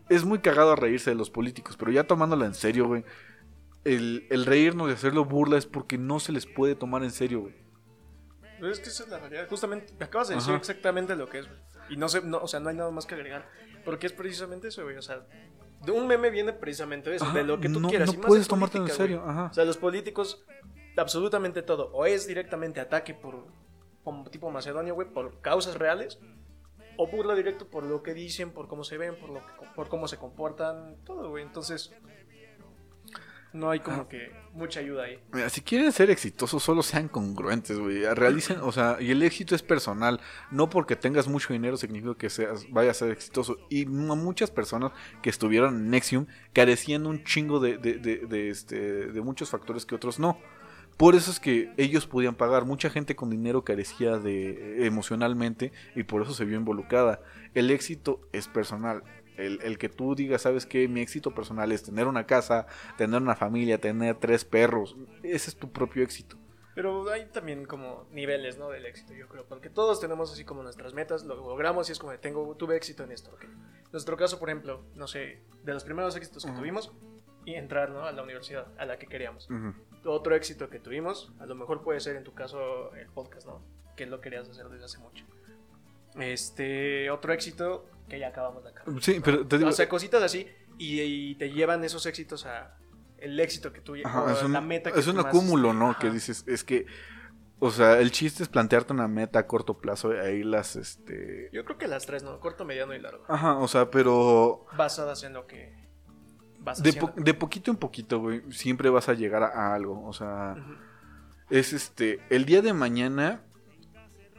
es muy cagado reírse de los políticos, pero ya tomándolo en serio, güey. El, el reírnos y hacerlo burla es porque no se les puede tomar en serio, güey. Pero es que esa es la realidad. Justamente, me acabas de decir Ajá. exactamente lo que es. güey. Y no sé, no, o sea, no hay nada más que agregar. Porque es precisamente eso, güey. O sea, de un meme viene precisamente eso, Ajá, de lo que tú no, quieras. no y más puedes en tomártelo en serio, ajá. O sea, los políticos, absolutamente todo. O es directamente ataque por, tipo Macedonia, güey, por causas reales. O burla directo por lo que dicen, por cómo se ven, por, lo que, por cómo se comportan, todo, güey. Entonces, no hay como que mucha ayuda ahí. Mira, si quieren ser exitosos, solo sean congruentes, güey. Realicen, o sea, y el éxito es personal. No porque tengas mucho dinero significa que seas, vayas a ser exitoso. Y mu- muchas personas que estuvieron en Nexium carecían un chingo de, de, de- de, este, de muchos factores que otros no. Por eso es que ellos podían pagar. Mucha gente con dinero carecía de emocionalmente y por eso se vio involucrada. El éxito es personal. El, el que tú digas, ¿sabes qué? Mi éxito personal es tener una casa, tener una familia, tener tres perros. Ese es tu propio éxito. Pero hay también como niveles, ¿no? Del éxito, yo creo. Porque todos tenemos así como nuestras metas, lo logramos y es como de, tengo, tuve éxito en esto. En nuestro caso, por ejemplo, no sé, de los primeros éxitos que tuvimos, y entrar, ¿no? A la universidad, a la que queríamos. Otro éxito que tuvimos, a lo mejor puede ser en tu caso el podcast, ¿no? Que lo querías hacer desde hace mucho. Este, otro éxito que ya acabamos de acabar. Sí, pero te digo, O sea, cositas así y, y te llevan esos éxitos a el éxito que tú Ajá, es un, la meta que es un acúmulo, ¿no? ajá. Que dices, es que, o sea, el chiste es plantearte una meta a corto plazo y ahí las, este... Yo creo que las tres, ¿no? Corto, mediano y largo. Ajá, o sea, pero Basadas en lo que vas de, po- de poquito en poquito, güey, siempre vas a llegar a, a algo, o sea, es este, el día de mañana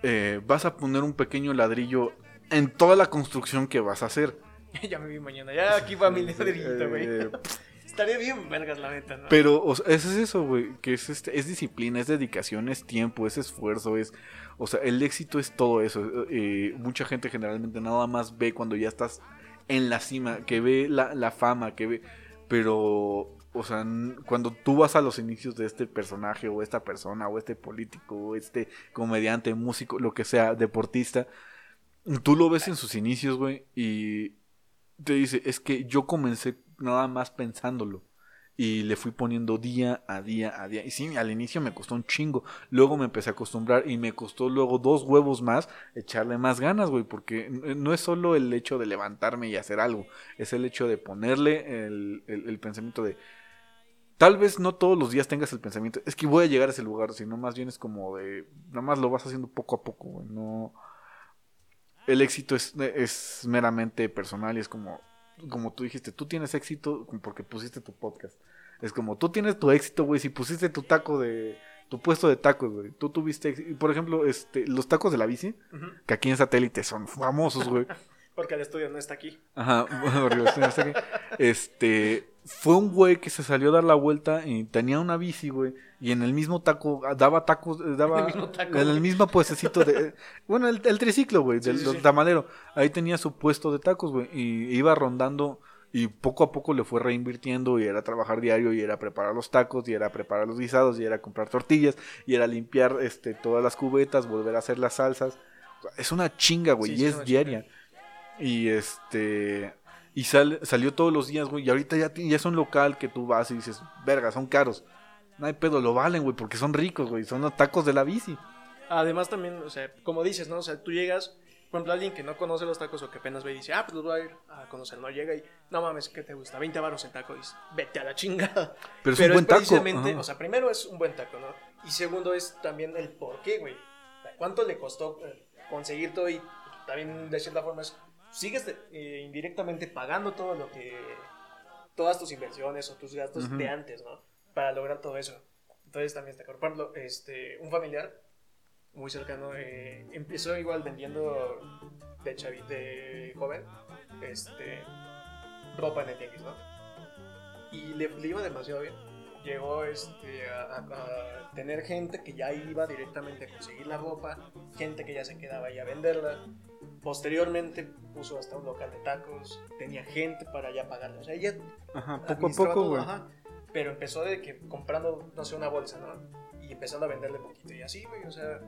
eh, vas a poner un pequeño ladrillo en toda la construcción que vas a hacer. ya me vi mañana. Ya aquí va mi ladrillito, güey. Eh, Estaría bien, vergas, la neta, ¿no? Pero, o sea, eso es eso, güey, que es, este, es disciplina, es dedicación, es tiempo, es esfuerzo, es, o sea, el éxito es todo eso. eh, mucha gente generalmente nada más ve cuando ya estás en la cima, que ve la, la fama, que ve, pero, o sea, cuando tú vas a los inicios de este personaje o esta persona o este político o este comediante, músico, lo que sea, deportista, tú lo ves en sus inicios, güey, y te dice, es que yo comencé nada más pensándolo. Y le fui poniendo día a día a día. Y sí, al inicio me costó un chingo. Luego me empecé a acostumbrar y me costó luego dos huevos más echarle más ganas, güey. Porque no es solo el hecho de levantarme y hacer algo. Es el hecho de ponerle el- el pensamiento de... Tal vez no todos los días tengas el pensamiento, es que voy a llegar a ese lugar, sino más bien es como de... Nada más lo vas haciendo poco a poco, güey. No el éxito es, es meramente personal y es como, como tú dijiste, tú tienes éxito porque pusiste tu podcast. Es como, tú tienes tu éxito, güey, si pusiste tu taco de, tu puesto de tacos, güey. Tú tuviste, éxito. por ejemplo, este, los tacos de la bici, que aquí en satélite son famosos, güey. Porque el estudio no está aquí. Ajá, porque usted no está aquí. Este, fue un güey que se salió a dar la vuelta y tenía una bici, güey, y en el mismo taco, ah, daba tacos, eh, daba, En el mismo taco, en el mismo puestecito de, bueno, el, el triciclo, güey, del sí, tamalero, ahí tenía su puesto de tacos, güey, y iba rondando y poco a poco le fue reinvirtiendo y era trabajar diario y era preparar los tacos y era preparar los guisados y era comprar tortillas y era limpiar este todas las cubetas, volver a hacer las salsas. Es una chinga, güey, y es diaria. Y este. Y sal- salió todos los días, güey. Y ahorita ya, ya es un local que tú vas y dices, verga, son caros. No hay pedo, lo valen, güey, porque son ricos, güey. Son los tacos de la bici. Además también, o sea, como dices, ¿no? O sea, tú llegas, por ejemplo, alguien que no conoce los tacos o que apenas ve y dice, ah, pues los voy a ir a conocer, ¿no? Llega y, no mames, ¿qué te gusta? 20 baros el taco. Y dices, vete a la chingada. Pero es un buen taco. precisamente, o sea, primero es un buen taco, ¿no? Y segundo es también el por qué, güey. ¿Cuánto le costó eh, conseguir todo? Y también, de cierta forma, es, sigues eh, indirectamente pagando todo lo que, todas tus inversiones o tus gastos de antes, ¿no? Para lograr todo eso. Entonces también está, por ejemplo, este, un familiar muy cercano eh, empezó igual vendiendo de chavi, de joven, este, ropa en el tianguis, ¿no? Y le, le iba demasiado bien. Llegó este, a, a- tener gente que ya iba directamente a conseguir la ropa, gente que ya se quedaba ahí a venderla. Posteriormente puso hasta un local de tacos, tenía gente para ya pagarle. O sea, ella Ajá, poco a poco, todo, güey. ajá. Pero empezó de que comprando, no sé, una bolsa, ¿no? Y empezando a venderle poquito y así, güey, o sea.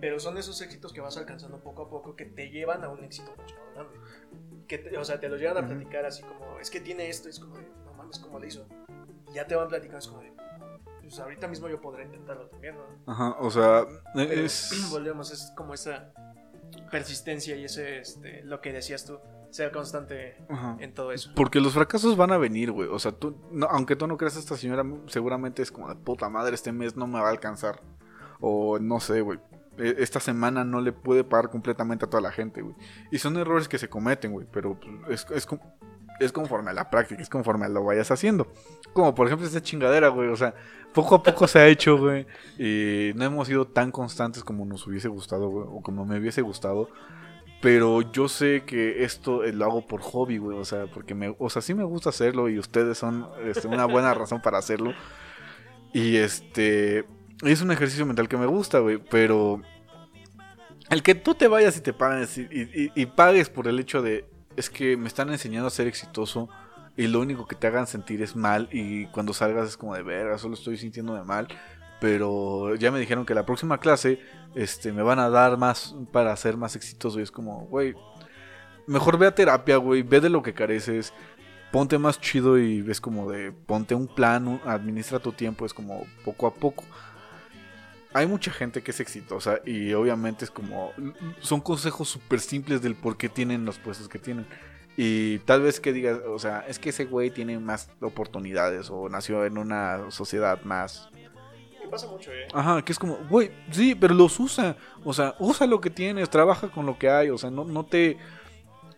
Pero son esos éxitos que vas alcanzando poco a poco que te llevan a un éxito mucho más grande. Que te- o sea, te lo llevan a platicar así como, es que tiene esto, es como de, no mames, ¿cómo le hizo? Ya te van platicando, es como de, pues ahorita mismo yo podré intentarlo también, ¿no? Ajá, o sea, Pero es. volvemos, es como esa persistencia y ese, este, lo que decías tú, ser constante Ajá. en todo eso. Porque los fracasos van a venir, güey. O sea, tú, no, aunque tú no creas a esta señora, seguramente es como de puta madre, este mes no me va a alcanzar. O no sé, güey. e- Esta semana no le puede pagar completamente a toda la gente, güey. Y son errores que se cometen, güey. Pero pues, es, es, com- es conforme a la práctica, es conforme a lo vayas haciendo. Como por ejemplo esta chingadera, güey. O sea, poco a poco se ha hecho, güey. Y no hemos sido tan constantes como nos hubiese gustado, güey. O como me hubiese gustado. Pero yo sé que esto eh, lo hago por hobby, güey. O sea, porque me, o sea, sí me gusta hacerlo y ustedes son este, una buena razón para hacerlo. Y este es un ejercicio mental que me gusta, güey. Pero el que tú te vayas y te pagues y, pagues por el hecho de es que me están enseñando a ser exitoso y lo único que te hagan sentir es mal y cuando salgas es como de verga, solo estoy sintiéndome mal. Pero ya me dijeron que la próxima clase este, me van a dar más para ser más exitoso y es como, güey, mejor ve a terapia, güey, ve de lo que careces, ponte más chido y ves como de, ponte un plan, administra tu tiempo, es como poco a poco. Hay mucha gente que es exitosa y obviamente es como, son consejos súper simples del por qué tienen los puestos que tienen. Y tal vez que digas, o sea, es que ese güey tiene más oportunidades o nació en una sociedad más Que pasa mucho, ¿eh? Ajá, que es como, güey, sí, pero los usa. O sea, usa lo que tienes, trabaja con lo que hay. O sea, no, no te.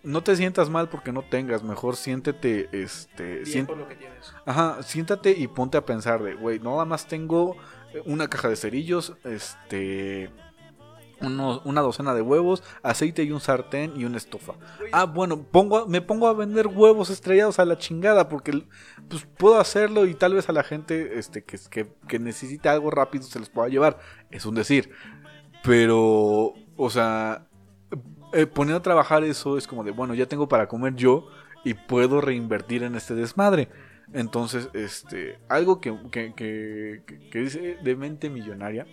No te sientas mal porque no tengas. Mejor siéntete, este. Bien por lo que tienes. Ajá, siéntate y ponte a pensar de, güey, nada más tengo una caja de cerillos, este. una docena de huevos, aceite y un sartén y una estofa. Ah, bueno, pongo, me pongo a vender huevos estrellados a la chingada porque pues, puedo hacerlo y tal vez a la gente este, que, que, que necesita algo rápido se los pueda llevar. Es un decir. Pero, o sea, eh, poniendo a trabajar eso es como de, bueno, ya tengo para comer yo y puedo reinvertir en este desmadre. Entonces, este, algo que, que, que, dice de mente millonaria,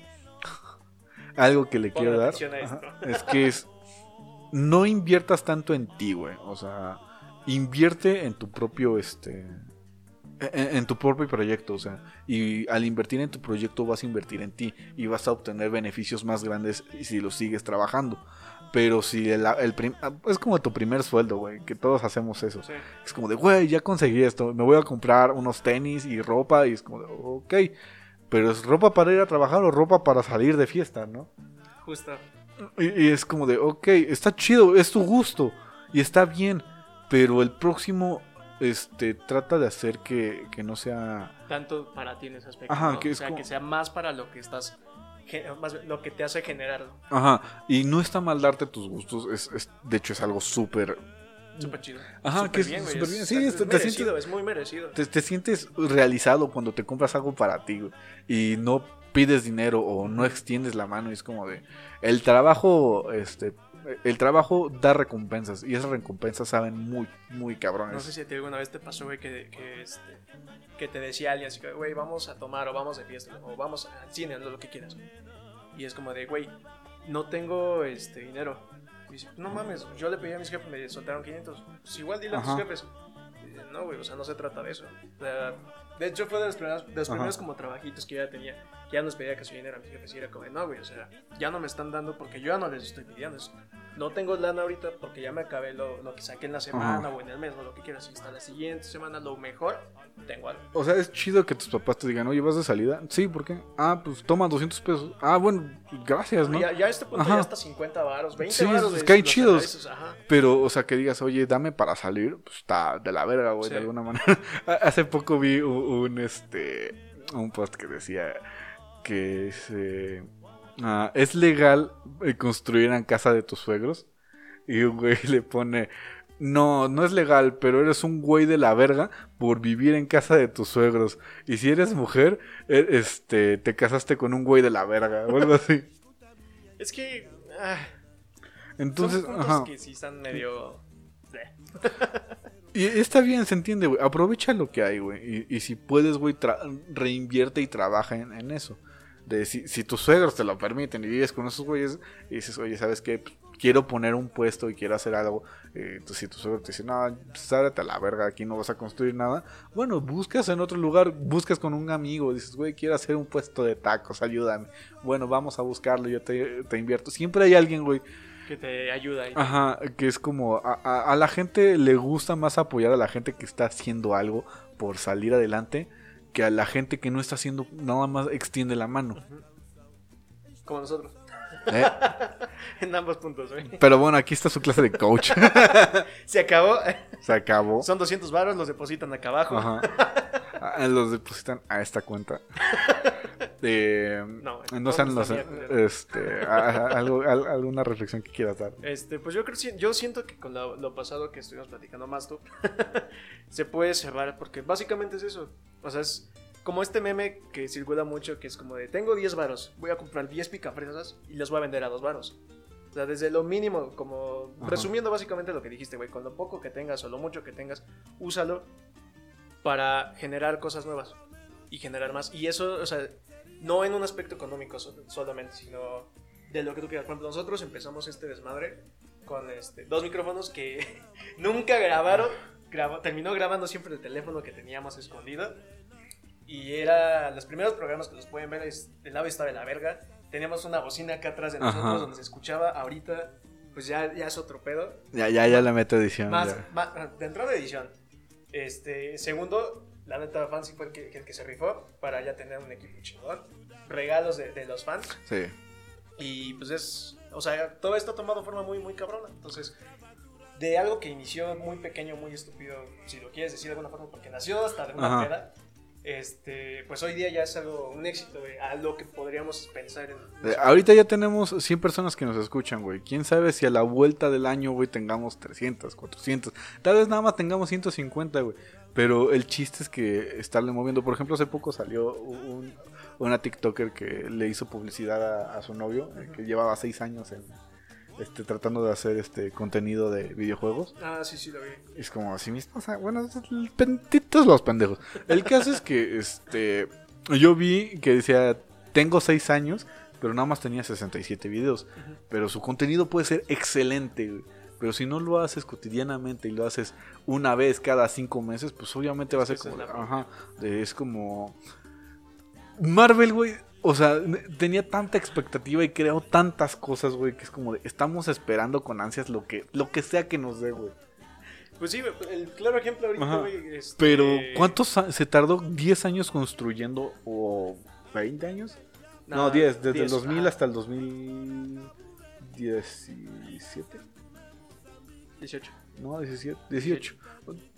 algo que le quiero dar, ajá, es que es, no inviertas tanto en ti, güey. O sea, invierte en tu propio, este, en, en tu propio proyecto, o sea, y al invertir en tu proyecto vas a invertir en ti y vas a obtener beneficios más grandes si lo sigues trabajando. Pero si el, el prim- es como tu primer sueldo, güey, que todos hacemos eso. Sí. Es como de, güey, ya conseguí esto, me voy a comprar unos tenis y ropa y es como de, ok, pero es ropa para ir a trabajar o ropa para salir de fiesta, ¿no? Justo. Y, y es como de, ok, está chido, es tu gusto y está bien, pero el próximo, este, trata de hacer que, que no sea... Tanto para ti en ese aspecto. Ajá, ¿no? que o sea, como- que sea más para lo que estás. Más lo que te hace generar. Ajá, y no está mal darte tus gustos, es, es- de hecho es algo súper... Súper chido. Ajá, que es bien, güey, súper bien. es- Sí, es, es- te merecido, sientes- es muy merecido. Te, te sientes realizado cuando te compras algo para ti güey, y no pides dinero o no extiendes la mano y es como de el trabajo este el trabajo da recompensas y esas recompensas saben muy muy cabrones No sé si a ti alguna vez te pasó, güey, que, que, este, que te decía alguien así que, güey, vamos a tomar o vamos de fiesta o vamos al cine, lo que quieras. Y es como de, güey, no tengo este dinero. Y dice, no mames, yo le pedí a mis jefes, me soltaron 500. Pues igual dile a tus Ajá. jefes. Y dice, no, güey, o sea, no se trata de eso. O sea, de hecho, fue de los primeros, de los Ajá. primeros como trabajitos que yo ya tenía. Ya nos pedía que su dinero a mis jefes y era como, no, güey, o sea, ya no me están dando porque yo ya no les estoy pidiendo. Es- no tengo lana ahorita porque ya me acabé lo, lo que saqué en la semana Ajá. o en el mes o lo que quieras. Y hasta la siguiente semana, lo mejor, tengo algo. o sea es chido que tus papás te digan oye vas de salida sí ¿por qué? ah pues toma 200 pesos ah bueno gracias ¿no? Ya, ya a este punto Ajá. ya hasta 50 varos, 20 Sí, varos. es de que hay chidos. Pero, o sea, que digas, oye, dame para salir, pues está de la verga, güey, Sí. de alguna manera. Hace poco vi un, un, este, un post que decía que es, eh, ah, es legal eh, construir en casa de tus suegros. Y un güey le pone, no, no es legal, pero eres un güey de la verga por vivir en casa de tus suegros. Y si eres mujer, e- este, te casaste con un güey de la verga, o algo así. Es que. ah, Entonces, son ajá. que sí están medio. eh. Y está bien, se entiende, güey. Aprovecha lo que hay, güey. Y, y si puedes, güey, reinvierte y trabaja en, en eso. De si, si tus suegros te lo permiten y vives con esos güeyes y dices, oye, ¿sabes qué? Pues, quiero poner un puesto y quiero hacer algo. eh, entonces, si tu suegro te dice, no, sábrate a la verga, aquí no vas a construir nada. Bueno, buscas en otro lugar, buscas con un amigo. Dices, güey, quiero hacer un puesto de tacos, ayúdame. Bueno, vamos a buscarlo, yo te, te invierto. Siempre hay alguien, güey, Que te ayuda. Ajá, que es como a, a- a la gente le gusta más apoyar a la gente que está haciendo algo por salir adelante que a la gente que no está haciendo nada más extiende la mano. Como nosotros. ¿eh? en ambos puntos. Pero bueno, aquí está su clase de coach. Se acabó. Se acabó. Son 200 varos, los depositan acá abajo. Ajá. Ah, Los depositan a esta cuenta. Eh, No, no sean los, este, a- a- algo, al- alguna reflexión que quieras dar. Este, pues yo creo yo siento que con lo, lo pasado que estuvimos platicando más tú, se puede cerrar porque básicamente es eso. O sea, es como este meme que circula mucho que es como de tengo 10 varos, voy a comprar 10 picafresas y las voy a vender a 2 varos. sea, desde lo mínimo, como Ajá. resumiendo básicamente lo que dijiste, güey, con lo poco que tengas o lo mucho que tengas, úsalo para generar cosas nuevas y generar más. Y eso, o sea, no en un aspecto económico so- solamente, sino de lo que tú quieras. Por ejemplo, nosotros empezamos este desmadre con este, dos micrófonos que nunca grabaron, grabó- terminó grabando siempre el teléfono que teníamos escondido. Y era los primeros programas que los pueden ver, es, el lado está de la verga. Teníamos una bocina acá atrás de nosotros Ajá. donde se escuchaba. Ahorita, pues ya, ya es otro pedo. Ya, ya, ya le meto edición. Más, más- de entrada de edición. Este, segundo, la neta Fancy fue el que, el que se rifó para ya tener un equipo chingón. Regalos de, de los fans. Sí. Y pues es, o sea, todo esto ha tomado forma muy, muy cabrona. Entonces, de algo que inició muy pequeño, muy estúpido, si lo quieres decir de alguna forma, porque nació hasta de una peda, este, pues hoy día ya es algo, un éxito, güey, a lo que podríamos pensar en... Eh, ahorita ya tenemos 100 personas que nos escuchan, güey. Quién sabe si a la vuelta del año, güey, tengamos 300, 400. Tal vez nada más tengamos 150, güey. Pero el chiste es que estarle moviendo. Por ejemplo, hace poco salió un- una TikToker que le hizo publicidad a, a su novio, eh, que llevaba 6 años en, este, tratando de hacer este contenido de videojuegos. Ah, sí, sí, lo vi. Es como así mismo, o sea, bueno, penditos los pendejos. El caso es que este yo vi que decía, tengo 6 años, pero nada más tenía 67 videos. Pero su contenido puede ser excelente, güey. Pero si no lo haces cotidianamente y lo haces una vez cada 5 meses, pues obviamente va a ser como, la ajá, es como Marvel, güey. O sea, tenía tanta expectativa y creó tantas cosas, güey, que es como de, estamos esperando con ansias lo que, lo que sea que nos dé, güey. Pues sí, el claro ejemplo ahorita, güey, este, Pero, ¿cuántos se tardó 10 años construyendo o 20 años? No, 10, desde el 2000 ajá, hasta el 2017. 18. No, 17, 18.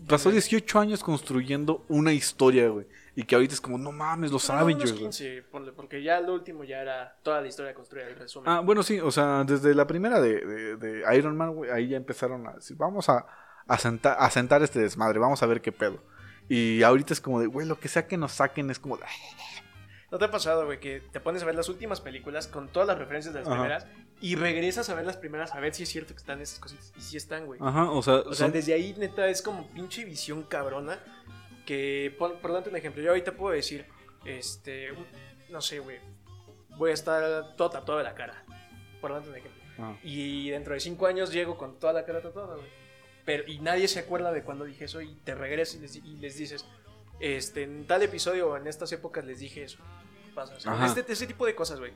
Pasó 18 años construyendo una historia, güey. Y que ahorita es como, no mames, los Pero Avengers, güey. 15, ponle, porque ya lo último ya era toda la historia construida, el resumen. Ah, bueno, sí, o sea, desde la primera de, de- de Iron Man, güey, ahí ya empezaron a decir, vamos a, a, sentar, a sentar este desmadre, vamos a ver qué pedo. Y ahorita es como de, güey, lo que sea que nos saquen es como de, "Ay, ¿No te ha pasado, güey, que te pones a ver las últimas películas con todas las referencias de las Ajá. primeras y regresas a ver las primeras a ver si es cierto que están esas cositas? Y sí están, güey. Ajá, o sea, O sea, son- desde ahí, neta, es como pinche visión cabrona. Que, por, por darte un ejemplo, yo ahorita puedo decir, este, no sé, güey, voy a estar todo tatuado de la cara. Por darte un ejemplo. Ah. Y dentro de cinco años llego con toda la cara tatuada, güey. Pero, y nadie se acuerda de cuando dije eso y te regresas y les, y les dices, este, en tal episodio o en estas épocas les dije eso. Pasa, o sea, Ajá. este, ese tipo de cosas, güey.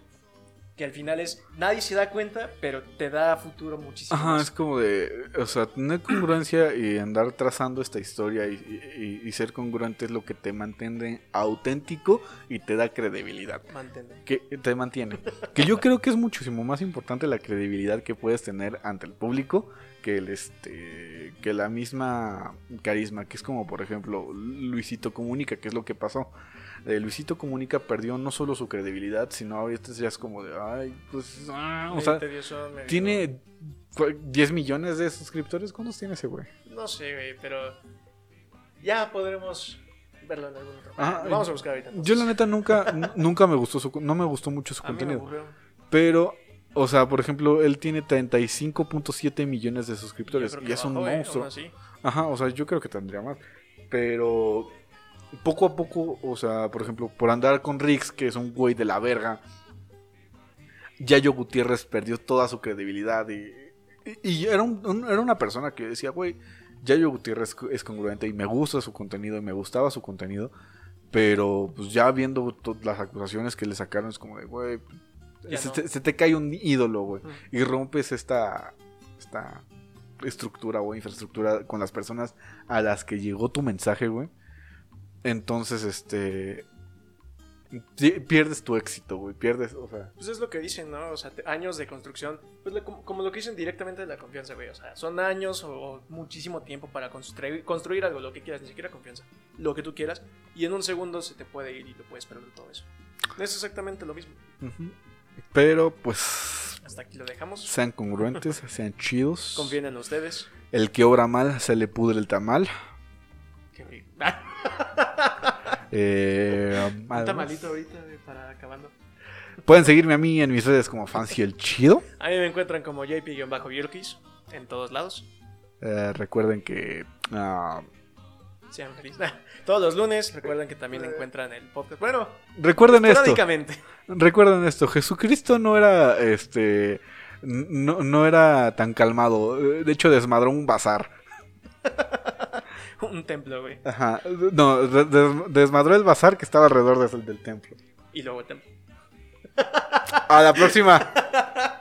Que al final es, nadie se da cuenta, pero te da futuro muchísimo. Ajá, más. es como de, o sea, tener congruencia y andar trazando esta historia y, y- y ser congruente es lo que te mantiene auténtico y te da credibilidad. Mantén. Que te mantiene. Que yo creo que es muchísimo más importante la credibilidad que puedes tener ante el público que el este que la misma carisma, que es como por ejemplo Luisito Comunica, que es lo que pasó. Eh, Luisito Comunica perdió no solo su credibilidad, sino ahorita ya es como de, ay, pues, ah", o sea, tiene cu- 10 millones de suscriptores. ¿Cuántos tiene ese güey? No sé, güey, pero ya podremos verlo en algún otro. Ajá, vamos a buscar ahorita. Yo la neta nunca, nunca me gustó su, no me gustó mucho su A contenido. Pero, o sea, por ejemplo, él tiene 35.7 millones de suscriptores y es un bajó, eh, monstruo. Ajá, o sea, yo creo que tendría más. Pero poco a poco, o sea, por ejemplo, por andar con Rix, que es un güey de la verga, Yayo Gutiérrez perdió toda su credibilidad y, y- y era, un- un- era una persona que decía, güey, Yayo Gutiérrez es congruente y me gusta su contenido y me gustaba su contenido, pero pues ya viendo las acusaciones que le sacaron es como de, güey, se, no. te- se te cae un ídolo, güey, y rompes esta, esta estructura o infraestructura con las personas a las que llegó tu mensaje, güey. Entonces, este. pi- Pierdes tu éxito, güey. Pierdes, o sea. Pues es lo que dicen, ¿no? O sea, años de construcción. Pues lo- como, como lo que dicen directamente de la confianza, güey. O sea, son años o, o muchísimo tiempo para construir, construir algo, lo que quieras, ni siquiera confianza. Lo que tú quieras. Y en un segundo se te puede ir y te puedes perder todo eso. Es exactamente lo mismo. Pero, pues. Hasta aquí lo dejamos. Sean congruentes, sean chidos. Confíen en ustedes. El que obra mal se le pudre el tamal. Qué rico. Eh, Un además, tamalito ahorita güey, para acabando. Pueden seguirme a mí en mis redes como Fancy el Chido. A mí me encuentran como JP-Yurkis en todos lados. Eh, recuerden que ah, Sean felices. Todos los lunes, recuerden que también encuentran el podcast. Bueno, recuerden esto. Recuerden esto, Jesucristo no era este no, no era tan calmado. Eh, De hecho, desmadró un bazar. Un templo, güey. Ajá. No, de- de- desmadró el bazar que estaba alrededor del, del templo. Y luego el templo. A la próxima.